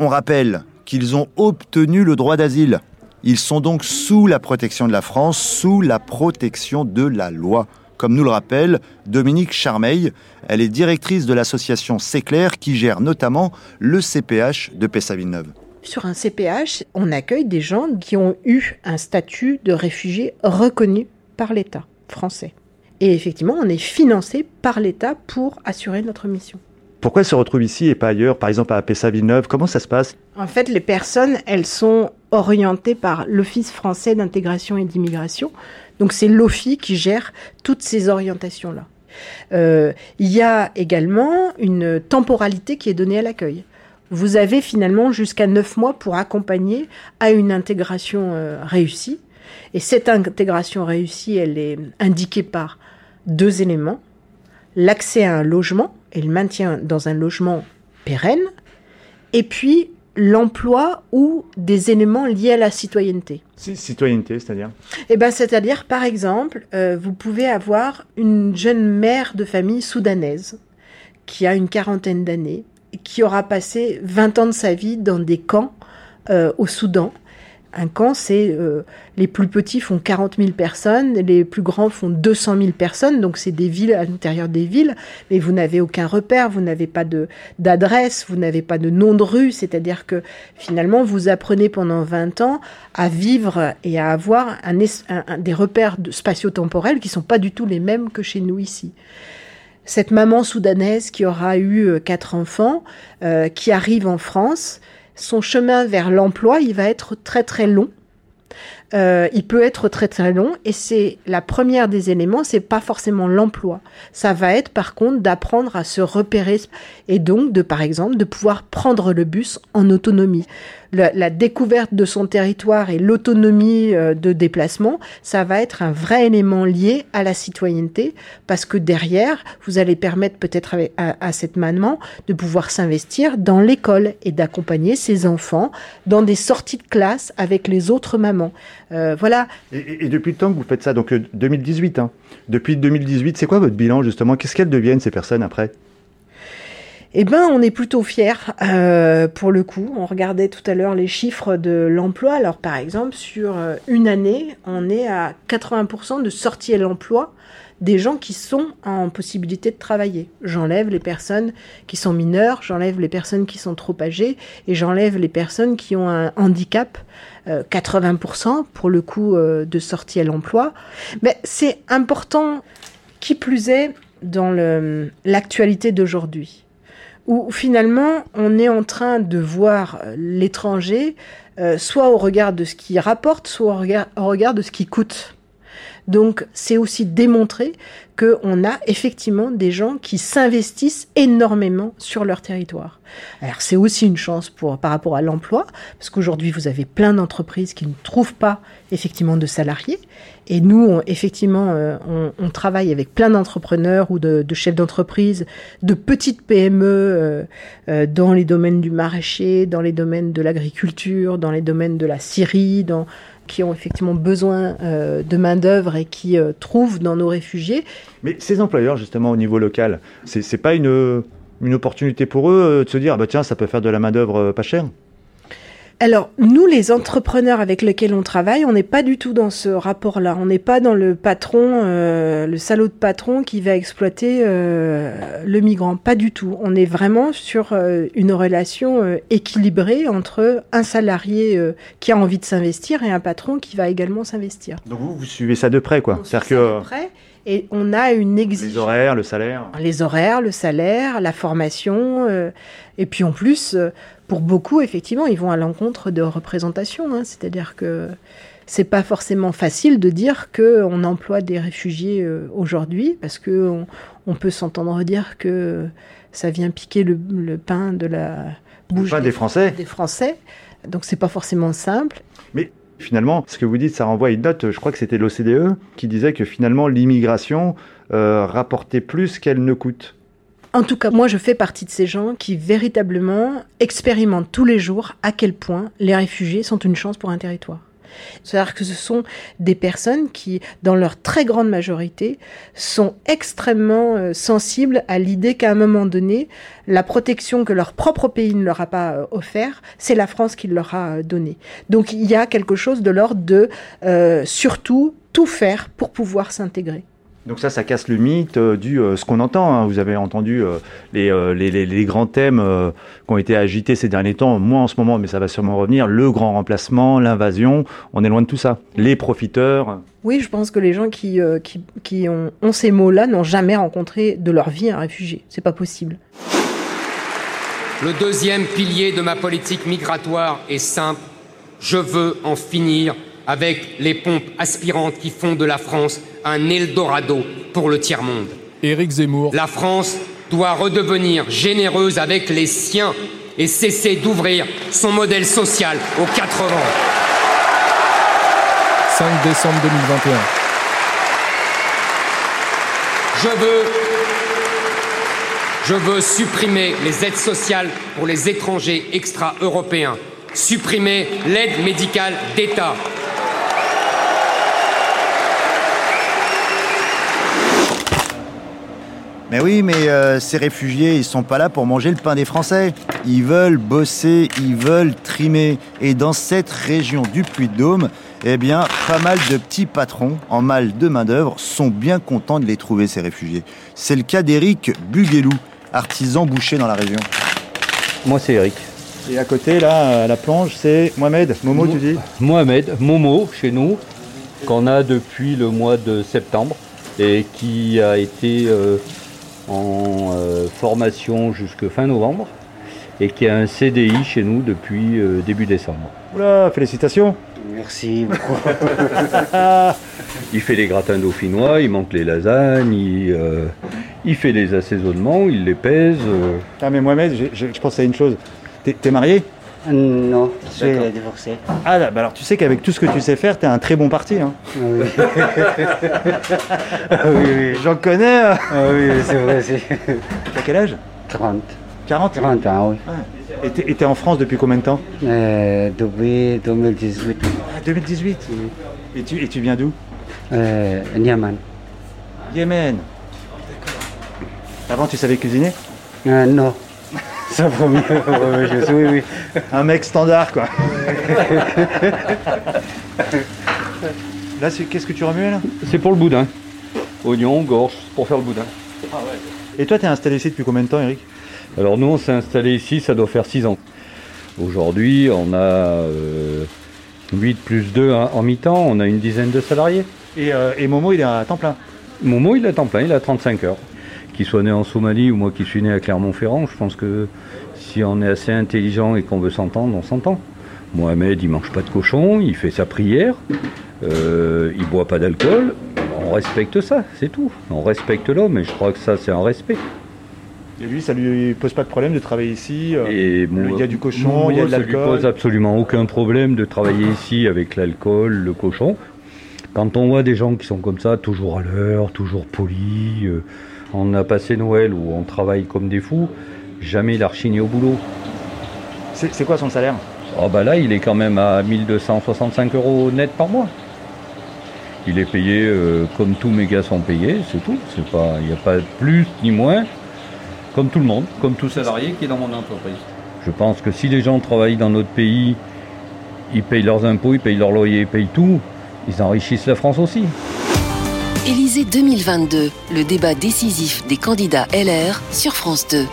On rappelle qu'ils ont obtenu le droit d'asile. Ils sont donc sous la protection de la France, sous la protection de la loi. Comme nous le rappelle Dominique Charmeil, elle est directrice de l'association C'est qui gère notamment le CPH de Pessa-Villeneuve.
Sur un CPH, on accueille des gens qui ont eu un statut de réfugié reconnu par l'État français. Et effectivement, on est financé par l'État pour assurer notre mission.
Pourquoi elles se retrouvent ici et pas ailleurs, par exemple à Pessa-Villeneuve Comment ça se passe?
En fait, les personnes, elles sont orientées par l'Office français d'intégration et d'immigration. Donc c'est l'OFI qui gère toutes ces orientations-là. Euh, il y a également une temporalité qui est donnée à l'accueil. Vous avez finalement jusqu'à neuf mois pour accompagner à une intégration euh, réussie. Et cette intégration réussie, elle est indiquée par deux éléments. L'accès à un logement et le maintien dans un logement pérenne. Et puis l'emploi ou des éléments liés à la citoyenneté.
Citoyenneté, c'est-à-dire?
Eh ben, c'est-à-dire, par exemple, euh, vous pouvez avoir une jeune mère de famille soudanaise qui a une quarantaine d'années, qui aura passé 20 ans de sa vie dans des camps euh, au Soudan. Un camp, c'est euh, les plus petits font 40 000 personnes, les plus grands font 200 000 personnes, donc c'est des villes à l'intérieur des villes, mais vous n'avez aucun repère, vous n'avez pas de d'adresse, vous n'avez pas de nom de rue, c'est-à-dire que finalement vous apprenez pendant 20 ans à vivre et à avoir des repères spatio-temporels qui sont pas du tout les mêmes que chez nous ici cette maman soudanaise qui aura eu euh, quatre enfants, euh, qui arrive en France, son chemin vers l'emploi, il va être très très long. Euh, il peut être très très long et c'est la première des éléments, c'est pas forcément l'emploi. Ça va être par contre d'apprendre à se repérer et donc de par exemple de pouvoir prendre le bus en autonomie la, découverte de son territoire et l'autonomie euh, de déplacement, ça va être un vrai élément lié à la citoyenneté, parce que derrière, vous allez permettre peut-être à, cette maman de pouvoir s'investir dans l'école et d'accompagner ses enfants dans des sorties de classe avec les autres mamans. Euh, voilà.
Et, depuis le temps que vous faites ça, donc 2018, euh, hein. depuis 2018, c'est quoi votre bilan justement? Qu'est-ce qu'elles deviennent ces personnes après?
Eh ben, on est plutôt fiers euh, pour le coup. On regardait tout à l'heure les chiffres de l'emploi. Alors, par exemple, sur euh, une année, on est à 80% de sortie à l'emploi des gens qui sont en possibilité de travailler. J'enlève les personnes qui sont mineures, j'enlève les personnes qui sont trop âgées et j'enlève les personnes qui ont un handicap. 80% euh, pour le coup de sortie à l'emploi. Mais c'est important, qui plus est, dans l'actualité d'aujourd'hui où finalement on est en train de voir euh, l'étranger euh, soit au regard de ce qu'il rapporte, soit au regard, au regard de ce qui coûte. Donc c'est aussi démontrer qu'on a effectivement des gens qui s'investissent énormément sur leur territoire. Alors c'est aussi une chance pour, par rapport à l'emploi, parce qu'aujourd'hui vous avez plein d'entreprises qui ne trouvent pas effectivement de salariés. Et nous, effectivement, euh, on, on, travaille avec plein d'entrepreneurs ou de, de chefs d'entreprise, de petites PME euh, euh, dans les domaines du maraîcher, dans les domaines de l'agriculture, dans les domaines de la scierie, dans qui ont effectivement besoin euh, de main-d'œuvre et qui euh, trouvent dans nos réfugiés.
Mais ces employeurs, justement, au niveau local, c'est pas une, opportunité pour eux euh, de se dire ah bah tiens, ça peut faire de la main-d'œuvre pas chère
alors, nous, les entrepreneurs avec lesquels on travaille, on n'est pas du tout dans ce rapport-là. On n'est pas dans le patron, euh, le salaud de patron qui va exploiter euh, le migrant. Pas du tout. On est vraiment sur euh, une relation équilibrée entre un salarié qui a envie de s'investir et un patron qui va également s'investir.
Donc vous, vous suivez ça de près, quoi.
C'est-à-dire que... De près et on a une exigence.
Les horaires, le salaire.
Les horaires, le salaire, la formation. et puis en plus, pour beaucoup, effectivement, ils vont à l'encontre de représentation. Hein. C'est-à-dire que c'est pas forcément facile de dire qu'on emploie des réfugiés euh, aujourd'hui, parce que on, peut s'entendre dire que ça vient piquer le, pain de la bouche
des, Français.
Des Français. Donc c'est pas forcément simple.
Mais finalement, ce que vous dites, ça renvoie à une note, je crois que c'était l'OCDE, qui disait que finalement l'immigration euh, rapportait plus qu'elle ne coûte.
En tout cas, moi, je fais partie de ces gens qui véritablement expérimentent tous les jours à quel point les réfugiés sont une chance pour un territoire. C'est-à-dire que ce sont des personnes qui, dans leur très grande majorité, sont extrêmement euh, sensibles à l'idée qu'à un moment donné, la protection que leur propre pays ne leur a pas euh, offert, c'est la France qui leur a euh, donné. Donc il y a quelque chose de l'ordre de euh, surtout tout faire pour pouvoir s'intégrer.
Donc ça, ça casse le mythe euh, du euh, ce qu'on entend. hein. Vous avez entendu euh, les, euh, les, les, les grands thèmes euh, qui ont été agités ces derniers temps, moins en ce moment, mais ça va sûrement revenir. Le grand remplacement, l'invasion, on est loin de tout ça. Les profiteurs.
Oui, je pense que les gens qui, euh, qui, qui ont, ont ces mots-là n'ont jamais rencontré de leur vie un réfugié. C'est pas possible.
Le deuxième pilier de ma politique migratoire est simple. Je veux en finir avec les pompes aspirantes qui font de la France un Eldorado pour le tiers-monde.
Éric Zemmour.
La France doit redevenir généreuse avec les siens et cesser d'ouvrir son modèle social aux quatre vents.
5 décembre 2021.
Je veux, je veux supprimer les aides sociales pour les étrangers extra-européens, supprimer l'aide médicale d'État.
Mais oui, mais euh, ces réfugiés, ils sont pas là pour manger le pain des Français. Ils veulent bosser, ils veulent trimer. Et dans cette région du Puy-de-Dôme, eh bien, pas mal de petits patrons en mal de main-d'œuvre sont bien contents de les trouver, ces réfugiés. C'est le cas d'Éric Buguelou, artisan boucher dans la région.
Moi, c'est Eric.
Et à côté, là, à la plonge, c'est Mohamed. Momo, tu dis?
Mohamed, Momo, chez nous, qu'on a depuis le mois de septembre et qui a été euh, en euh, formation jusque fin novembre et qui a un CDI chez nous depuis euh, début décembre.
Oula, félicitations.
Merci il fait les gratins dauphinois, il manque les lasagnes, il, euh, il fait les assaisonnements, il les pèse. euh.
Ah, mais Mohamed, je, je- je pensais à une chose. T'es marié?
Non, je suis
D'accord.
divorcé.
Ah, là, bah alors tu sais qu'avec tout ce que tu sais faire, t'es un très bon parti. Hein.
oui.
J'en connais. euh.
Ah oui, c'est vrai. c'est-
T'as quel âge?
30.
40
40 ans, oui.
Et t'es- et t'es en France depuis combien de temps?
Euh, depuis 2018.
Ah, 2018 et tu, et tu viens d'où?
Euh, Niaman.
Yémen. Avant, tu savais cuisiner?
Euh, non. Ça vaut mieux. oui, oui.
Un mec standard, quoi. là, c'est- qu'est-ce que tu remues, là?
C'est pour le boudin. Oignon, gorge, pour faire le boudin.
Et toi, t'es installé ici depuis combien de temps, Eric?
Alors nous, on s'est installé ici, ça doit faire 6 ans. Aujourd'hui, on a euh, 8 plus 2 en en mi-temps, on a une dizaine de salariés.
et, euh, et Momo, il est à temps plein?
Momo, il est à temps plein, il a 35 heures. Qu'il soit né en Somalie ou moi qui suis né à Clermont-Ferrand, je pense que si on est assez intelligent et qu'on veut s'entendre, on s'entend. Mohamed, il mange pas de cochon, il fait sa prière, euh, il boit pas d'alcool. On respecte ça, c'est tout. On respecte l'homme et je crois que ça, c'est un respect.
Et lui, ça lui pose pas de problème de travailler ici. euh, il y a du cochon, il y a de
Ça lui
l'alcool.
pose absolument aucun problème de travailler ici avec l'alcool, le cochon. Quand on voit des gens qui sont comme ça, toujours à l'heure, toujours polis, euh, on a passé Noël où on travaille comme des fous, jamais il a rechigné au boulot.
C'est quoi son salaire?
Ah bah là, il est quand même à 1265 euros net par mois. Il est payé euh, comme tous mes gars sont payés, c'est tout. C'est pas, il n'y a pas plus ni moins, comme tout le monde, comme tout salarié qui est dans mon entreprise. Je pense que si les gens travaillent dans notre pays, ils payent leurs impôts, ils payent leur loyer, ils payent tout, ils enrichissent la France aussi.
Élysée 2022, le débat décisif des candidats LR sur France 2.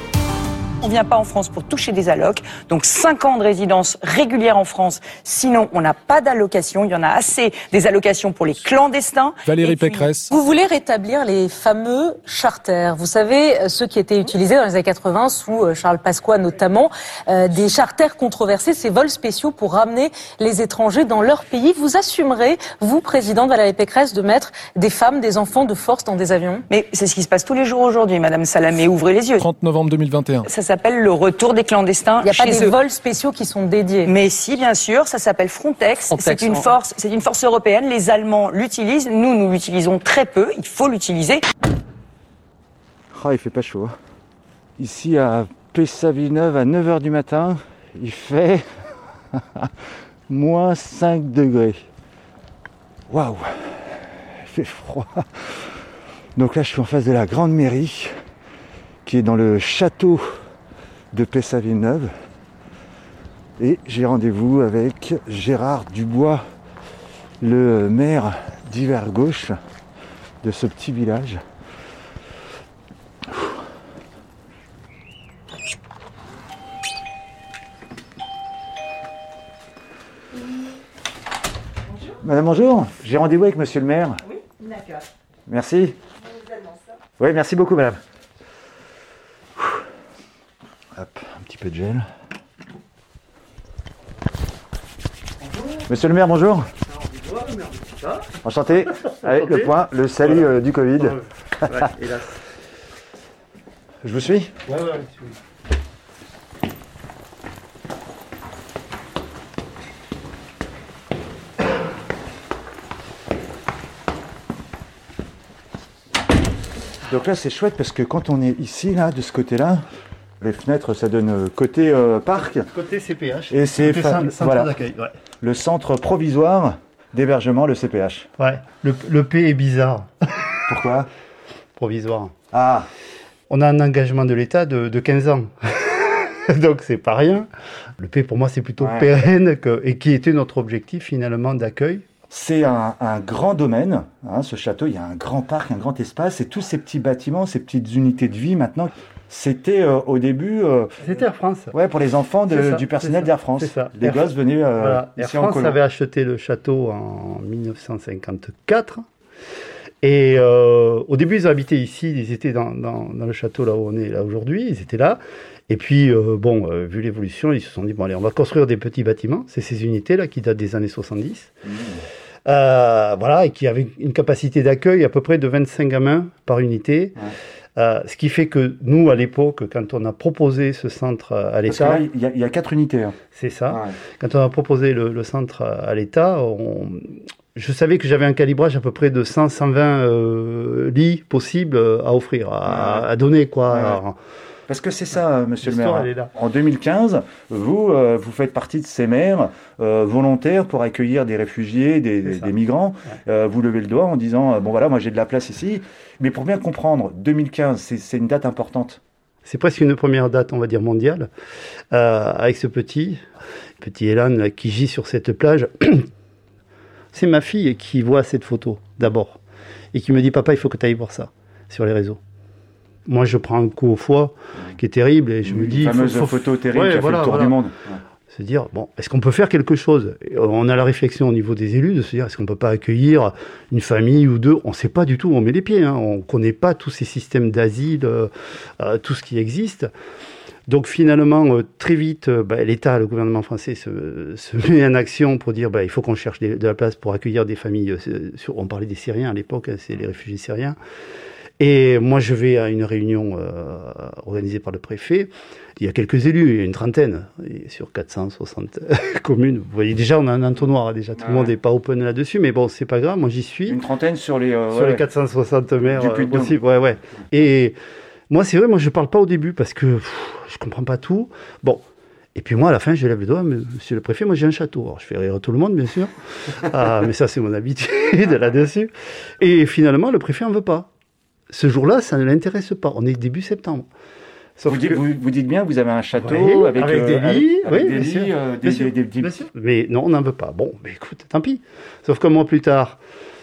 On ne vient pas en France pour toucher des allocs. Donc 5 ans de résidence régulière en France. Sinon, on n'a pas d'allocation. Il y en a assez des allocations pour les clandestins.
Valérie Pécresse.
Vous voulez rétablir les fameux charters. Vous savez, euh, ceux qui étaient utilisés dans les années 80 sous euh, Charles Pasqua notamment, euh, des charters controversés, ces vols spéciaux pour ramener les étrangers dans leur pays. Vous assumerez, vous, présidente Valérie Pécresse, de mettre des femmes, des enfants de force dans des avions?
Mais c'est ce qui se passe tous les jours aujourd'hui, Madame Salamé. Ouvrez les yeux.
30 novembre 2021.
Ça s'appelle le retour des clandestins
Il n'y a pas des
eux.
vols spéciaux qui sont dédiés.
Mais si, bien sûr, ça s'appelle Frontex.
Frontex,
C'est une force, c'est une force européenne. Les Allemands l'utilisent. Nous, nous l'utilisons très peu. Il faut l'utiliser.
Ah, il fait pas chaud. hein. Ici à Pessavilleneuve à 9h du matin, il fait moins 5 degrés. Waouh, il fait froid. Donc là, je suis en face de la grande mairie qui est dans le château de Pessavilleneuve. Et j'ai rendez-vous avec Gérard Dubois, le maire d'hiver gauche de ce petit village. Madame, bonjour. J'ai rendez-vous avec monsieur le maire.
Oui, d'accord.
Merci. Oui, merci beaucoup, madame. Hop, un petit peu de gel. Monsieur le maire, bonjour. Enchanté. Allez, le point, le salut euh, du Covid. Je vous suis
Ouais, ouais,
Donc là, c'est chouette parce que quand on est ici, là, de ce côté-là, les fenêtres, ça donne euh, côté euh, parc.
Côté CPH.
Et c'est fa- voilà.
d'accueil, ouais.
le centre provisoire d'hébergement, le CPH.
Ouais, le, le P est bizarre.
Pourquoi?
Provisoire.
Ah
On a un engagement de l'État de, de 15 ans. Donc c'est pas rien. Le P pour moi c'est plutôt
Ouais.
pérenne que- et qui était notre objectif finalement d'accueil.
C'est un, un grand domaine, hein, ce château, il y a un grand parc, un grand espace, et tous ces petits bâtiments, ces petites unités de vie maintenant, c'était euh, au début... euh,
C'était Air France.
Ouais, pour les enfants de-
C'est ça,
du personnel d'Air France.
c'est ça.
Les
Air-
gosses venaient euh,
Voilà. Air
ici
France avait acheté le château en 1954. Et euh, au début, ils habitaient ici, ils étaient dans, dans- dans le château là où on est là aujourd'hui, ils étaient là. Et puis, bon, vu l'évolution, ils se sont dit, bon, allez, on va construire des petits bâtiments. C'est ces unités là qui datent des années 70. Euh, voilà, et qui avaient une capacité d'accueil à peu près de 25 gamins par unité. Euh, ce qui fait que nous, à l'époque, quand on a proposé ce centre à
Parce que
l'État,
il y, a- il y a quatre unités. hein.
c'est ça. Quand on a proposé le, le centre à, à l'État, on- je savais que j'avais un calibrage à peu près de 100, 120 euh, lits possibles à offrir, à, à donner quoi.
Ouais.
Alors,
Parce que c'est ça, euh, monsieur le maire.
L'histoire, elle est là.
En 2015, vous, euh, vous faites partie de ces maires euh, volontaires pour accueillir des réfugiés, des, des- des migrants. Euh, vous levez le doigt en disant, euh, bon voilà, moi j'ai de la place ici. Mais pour bien comprendre, 2015, c'est c'est une date importante.
C'est presque une première date, on va dire, mondiale, euh, avec ce petit, petit Elan là, qui gît sur cette plage. C'est ma fille qui voit cette photo, d'abord, et qui me dit, papa, il faut que tu ailles voir ça sur les réseaux. Moi, je prends un coup au foie qui est terrible, et je me dis...
fameuse photo terrible qui a fait le tour du monde.
Se dire, bon, est-ce qu'on peut faire quelque chose? Et On a la réflexion au niveau des élus de se dire, est-ce qu'on peut pas accueillir une famille ou deux? On ne sait pas du tout où on met les pieds. Hein. On ne connaît pas tous ces systèmes d'asile, euh, euh, tout ce qui existe. Donc finalement, euh, très vite, euh, bah, l'État, le gouvernement français se, se met en action pour dire, bah, il faut qu'on cherche des- de la place pour accueillir des familles. euh, sur- on parlait des Syriens à l'époque, hein, c'est les réfugiés syriens. Et moi, je vais à une réunion euh, organisée par le préfet. Il y a quelques élus, il y a une trentaine, et sur 460 communes. Vous voyez, déjà, on a un entonnoir, hein, déjà, tout le
Ouais.
monde n'est pas open là-dessus, mais bon, c'est pas grave, moi j'y suis.
Une trentaine sur les, euh,
sur
ouais,
les 460 maires euh, possibles, ouais, ouais. Et moi, c'est vrai, moi je parle pas au début parce que pff, je comprends pas tout. Bon. Et puis moi, à la fin, je lève le doigt, monsieur le préfet, moi j'ai un château. Alors, je fais rire tout le monde, bien sûr. Ah, mais ça, c'est mon habitude là-dessus. Et finalement, le préfet en veut pas. Ce jour-là, ça ne l'intéresse pas. On est début septembre. Sauf
Vous, dites,
que-
vous, vous dites bien, vous avez un château avec,
avec
euh,
des lits,
avec
oui,
des
bien
lits,
sûr,
euh,
bien
des-
sûr,
des- des-
bien sûr. Mais non, on n'en veut pas. Bon, mais écoute, tant pis. Sauf que un mois plus tard,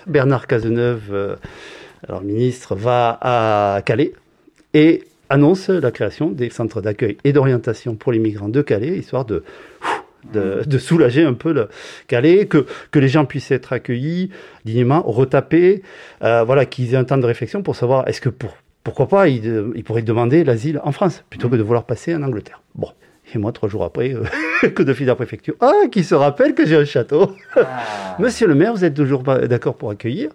Bernard Cazeneuve, euh, alors ministre, va à Calais et annonce la création des centres d'accueil et d'orientation pour les migrants de Calais, histoire de, de, de soulager un peu le Calais, que, que les gens puissent être accueillis dignement, retapés, euh, voilà, qu'ils aient un temps de réflexion pour savoir est-ce que pour, pourquoi pas ils, euh, ils pourraient demander l'asile en France plutôt que de vouloir passer en Angleterre. Bon. Et moi, trois jours après, euh, que de fil à la préfecture. Ah, qui se rappelle que j'ai un château. Monsieur le maire, vous êtes toujours d'accord pour accueillir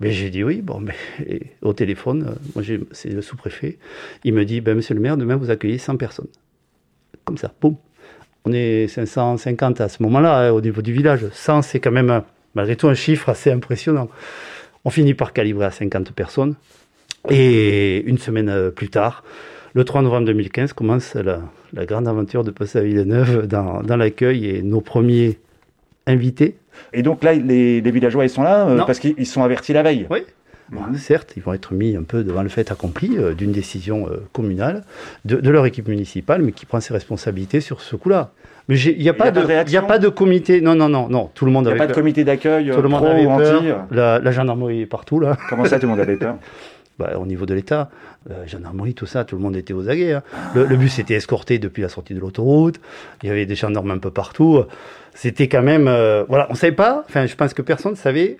mais j'ai dit oui, bon, mais et au téléphone, euh, moi j'ai- c'est le sous-préfet, il me dit, ben, monsieur le maire, demain vous accueillez 100 personnes. Comme ça, boum. On est 550 à ce moment-là, hein, au niveau du village. 100, c'est quand même, malgré tout, un chiffre assez impressionnant. On finit par calibrer à 50 personnes. Et une semaine euh, plus tard, le 3 novembre 2015, commence la, la grande aventure de Passaville-Neuve dans, dans l'accueil et nos premiers invités.
Et donc là, les, les villageois, ils sont là euh, parce qu'ils ils sont avertis la veille.
Oui. Certes, ils vont être mis un peu devant le fait accompli euh, d'une décision euh, communale de, de leur équipe municipale, mais qui prend ses responsabilités sur ce coup-là. Mais il n'y a, pas
y a
de,
pas de réaction
il y a pas de comité. Non, non, non, non. Tout le monde
Il n'y a pas de comité d'accueil
Tout le
euh,
monde avait peur.
euh.
La, la gendarmerie est partout là.
Comment ça, tout le monde avait peur
Bah, Au niveau de l'État, la gendarmerie, tout ça, tout le monde était aux aguets. hein. Le, le bus était escorté depuis la sortie de l'autoroute. Il y avait des gendarmes un peu partout. C'était quand même, euh, voilà, on savait pas. Enfin, je pense que personne ne savait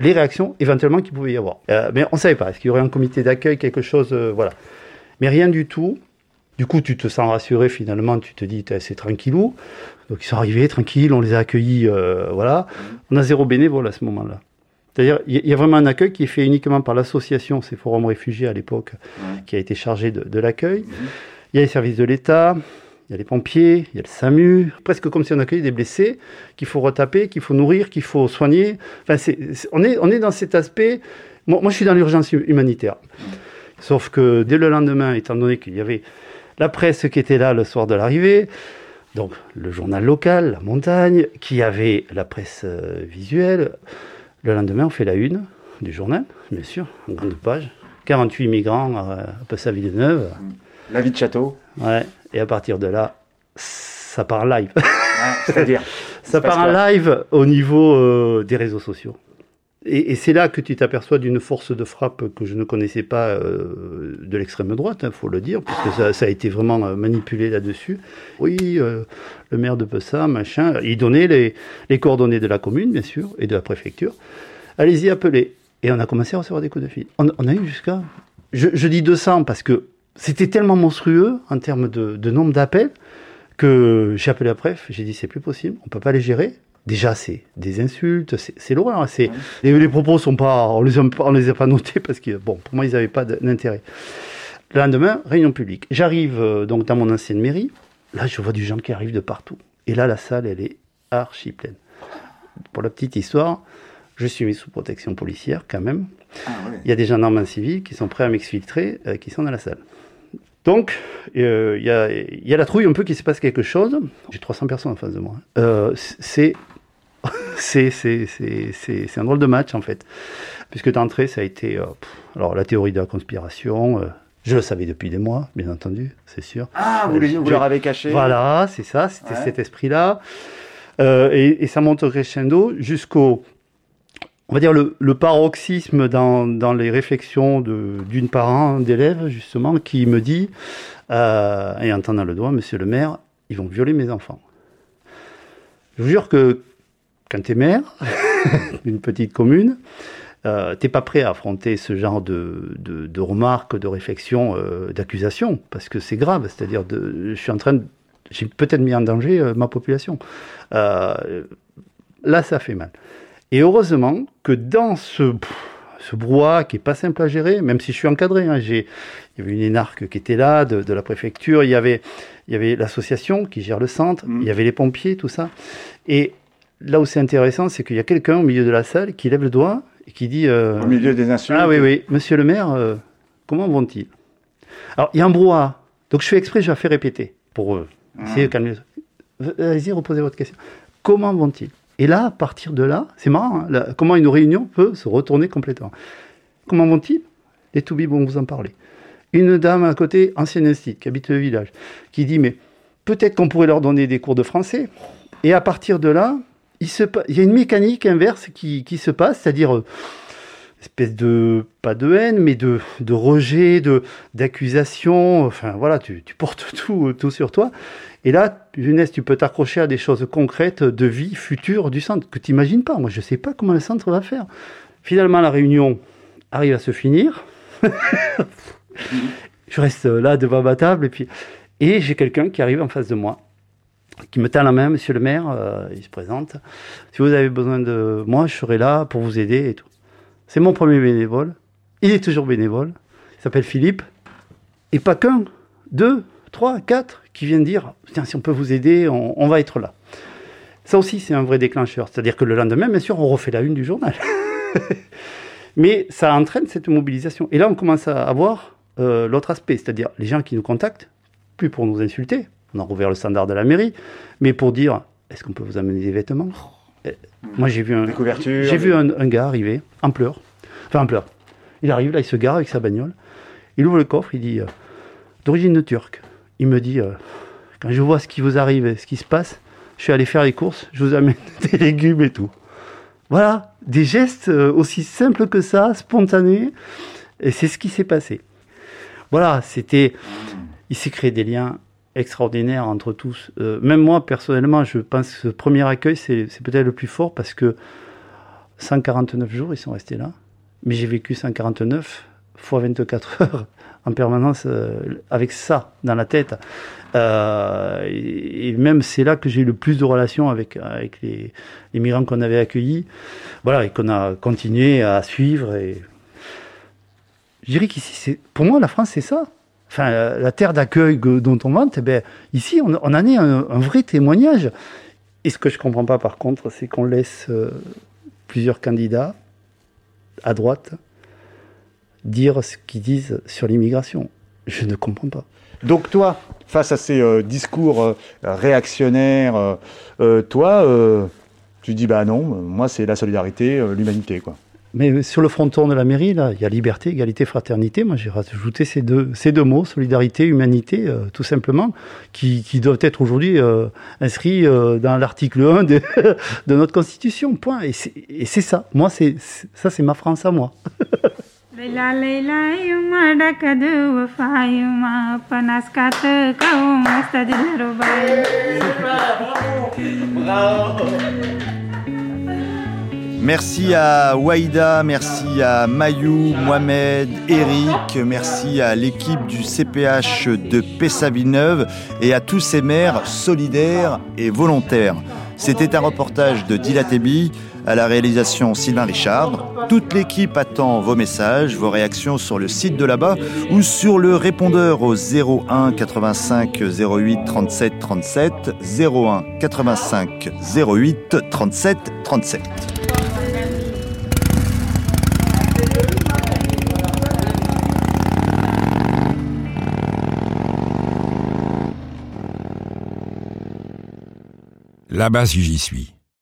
les réactions éventuellement qu'il pouvait y avoir. Euh, mais on savait pas. Est-ce qu'il y aurait un comité d'accueil, quelque chose, euh, voilà. Mais rien du tout. Du coup, tu te sens rassuré finalement. Tu te dis, c'est tranquillou. Donc ils sont arrivés tranquilles, on les a accueillis, euh, voilà. On a zéro bénévole à ce moment-là. C'est-à-dire, il y a- il y a vraiment un accueil qui est fait uniquement par l'association, c'est Forum Réfugiés à l'époque, qui a été chargé de, de l'accueil. Il y a les services de l'État, il y a les pompiers, il y a le SAMU, presque comme si on accueillait des blessés qu'il faut retaper, qu'il faut nourrir, qu'il faut soigner. Enfin, on, est, on est dans cet aspect. Moi, moi, je suis dans l'urgence hu- humanitaire. Sauf que dès le lendemain, étant donné qu'il y avait la presse qui était là le soir de l'arrivée, donc le journal local, La Montagne, qui avait la presse euh, visuelle, le lendemain, on fait la une du journal, bien sûr, en grande page. 48 migrants euh, à Pessa-Villeneuve.
La vie de château.
Ouais, et à partir de là, ça part live.
c'est-à-dire
Ça part en live au niveau euh, des réseaux sociaux. Et, et c'est là que tu t'aperçois d'une force de frappe que je ne connaissais pas euh, de l'extrême droite, il faut le dire, parce que ça, ça a été vraiment euh, manipulé là-dessus. Oui, euh, le maire de Pessa, machin, il donnait les, les coordonnées de la commune, bien sûr, et de la préfecture. Allez-y, appelez. Et on a commencé à recevoir des coups de fil. On, on a eu jusqu'à... Je, je dis 200 parce que c'était tellement monstrueux en termes de, de nombre d'appels que j'ai appelé la préf, j'ai dit c'est plus possible, on peut pas les gérer. Déjà, c'est des insultes, c'est l'horreur. hein, C'est les, les propos sont pas, on les a, on les a pas notés parce que bon, pour moi, ils n'avaient pas d'intérêt. Le lendemain, réunion publique. J'arrive euh, donc dans mon ancienne mairie. Là, je vois du gens qui arrivent de partout. Et là, la salle, elle est archi pleine. Pour la petite histoire, je suis mis sous protection policière quand même. Il y a des gendarmes en civil qui sont prêts à m'exfiltrer, euh, qui sont dans la salle. Donc, euh, il y, a, il y a la trouille un peu qu'il se passe quelque chose. J'ai 300 personnes en face de moi. Euh, c'est c'est c'est- c'est- c'est- c'est un drôle de match en fait. Puisque d'entrée, ça a été. euh, pff, alors, la théorie de la conspiration, euh, je le savais depuis des mois, bien entendu, c'est sûr.
Ah, vous,
Euh,
vous leur avez caché
Voilà, c'est ça, c'était
Ouais.
cet esprit-là. Euh, et, et ça monte au crescendo jusqu'au. On va dire le, paroxysme dans, les réflexions d'une parent d'élève, justement, qui me dit, euh, et en tendant le doigt, monsieur le maire, ils vont violer mes enfants. Je vous jure que quand tu es maire d'une petite commune, euh, t'es pas prêt à affronter ce genre de, remarques, de réflexions, euh, d'accusations, parce que c'est grave. C'est-à-dire, je suis en train de, j'ai peut-être mis en danger euh, ma population. Là, ça fait mal. Et heureusement que dans ce, ce brouhaha qui est pas simple à gérer, même si je suis encadré, hein, j'ai, il y avait une énarque qui était là, de, de la préfecture, il y avait, il y avait l'association qui gère le centre, il y avait les pompiers, tout ça. Et là où c'est intéressant, c'est qu'il y a quelqu'un au milieu de la salle qui lève le doigt et qui dit... euh,
Au milieu des insultes
Ah oui, oui, monsieur le maire, euh, comment vont-ils? Alors, il y a un brouhaha. Donc, je fais exprès, je la fais répéter pour eux. Essayez de calmer. Euh, Allez-y, reposez votre question. Comment vont-ils? Et là, à partir de là, c'est marrant, hein, comment une réunion peut se retourner complètement. Comment vont-ils? Les Toubib vont vous en parler. Une dame à côté, ancienne institut, qui habite le village, qui dit, mais peut-être qu'on pourrait leur donner des cours de français. Et à partir de là, il, y a une mécanique inverse qui, qui se passe, c'est-à-dire... espèce de pas de haine mais de, de rejet de d'accusation. Enfin voilà tu, portes tout tout sur toi. Et là Jeunesse tu peux t'accrocher à des choses concrètes de vie future du centre que tu n'imagines pas. Moi je sais pas comment le centre va faire. Finalement la réunion arrive à se finir. Je reste là devant ma table et puis et j'ai quelqu'un qui arrive en face de moi qui me tend la main, monsieur le maire, euh, il se présente. Si vous avez besoin de moi, je serai là pour vous aider et tout. C'est mon premier bénévole. Il est toujours bénévole. Il s'appelle Philippe. Et pas qu'un, deux, trois, quatre qui viennent dire Tiens, si on peut vous aider, on, va être là. Ça aussi, c'est un vrai déclencheur. C'est-à-dire que le lendemain, bien sûr, on refait la une du journal. Mais ça entraîne cette mobilisation. Et là, on commence à avoir euh, l'autre aspect, c'est-à-dire les gens qui nous contactent, plus pour nous insulter, on a rouvert le standard de la mairie, mais pour dire est-ce qu'on peut vous amener des vêtements? Moi, j'ai vu un,
couvertures,
j'ai
les-
vu un, un gars arriver en pleurs. Enfin, en pleurs. Il arrive, là, il se gare avec sa bagnole. Il ouvre le coffre, il dit euh, d'origine turque. Il me dit euh, quand je vois ce qui vous arrive ce qui se passe, je suis allé faire les courses, je vous amène des légumes et tout. Voilà, des gestes euh, aussi simples que ça, spontanés. Et c'est ce qui s'est passé. Voilà, c'était. Il s'est créé des liens extraordinaires entre tous. Euh, même moi, personnellement, je pense que ce premier accueil, c'est peut-être le plus fort parce que 149 jours, ils sont restés là. Mais j'ai vécu 149 fois 24 heures en permanence euh, avec ça dans la tête. Euh, et, même c'est là que j'ai eu le plus de relations avec, avec les, les migrants qu'on avait accueillis. Voilà, et qu'on a continué à suivre. Et... Je dirais qu'ici, pour moi, la France, c'est ça. Enfin, la, la terre d'accueil dont on vante, eh ben, ici, on, on en est un, vrai témoignage. Et ce que je comprends pas, par contre, c'est qu'on laisse euh, plusieurs candidats à droite dire ce qu'ils disent sur l'immigration. Je ne comprends pas.
Donc toi, face à ces euh, discours euh, réactionnaires, euh, euh, toi, euh, tu dis bah non, euh, moi c'est la solidarité, euh, l'humanité quoi.
Mais sur le fronton de la mairie, là, il y a liberté, égalité, fraternité. Moi, j'ai rajouté ces deux, ces deux mots, solidarité, humanité, euh, tout simplement, qui, qui doivent être aujourd'hui euh, inscrits euh, dans l'article 1 de, de notre Constitution. Point. Et c'est ça. Moi, c'est c'est- ça, c'est ma France à moi.
Leila
Merci à Waïda, merci à Mayou, Mohamed, Eric, merci à l'équipe du CPH de Pessavilleneuve et à tous ces maires solidaires et volontaires. C'était un reportage de Dilatébi à la réalisation Sylvain Richard. Toute l'équipe attend vos messages, vos réactions sur le site de là-bas ou sur le répondeur au 01 85 08 37 37 01 85 08 37 37.
Là-bas si j'y suis.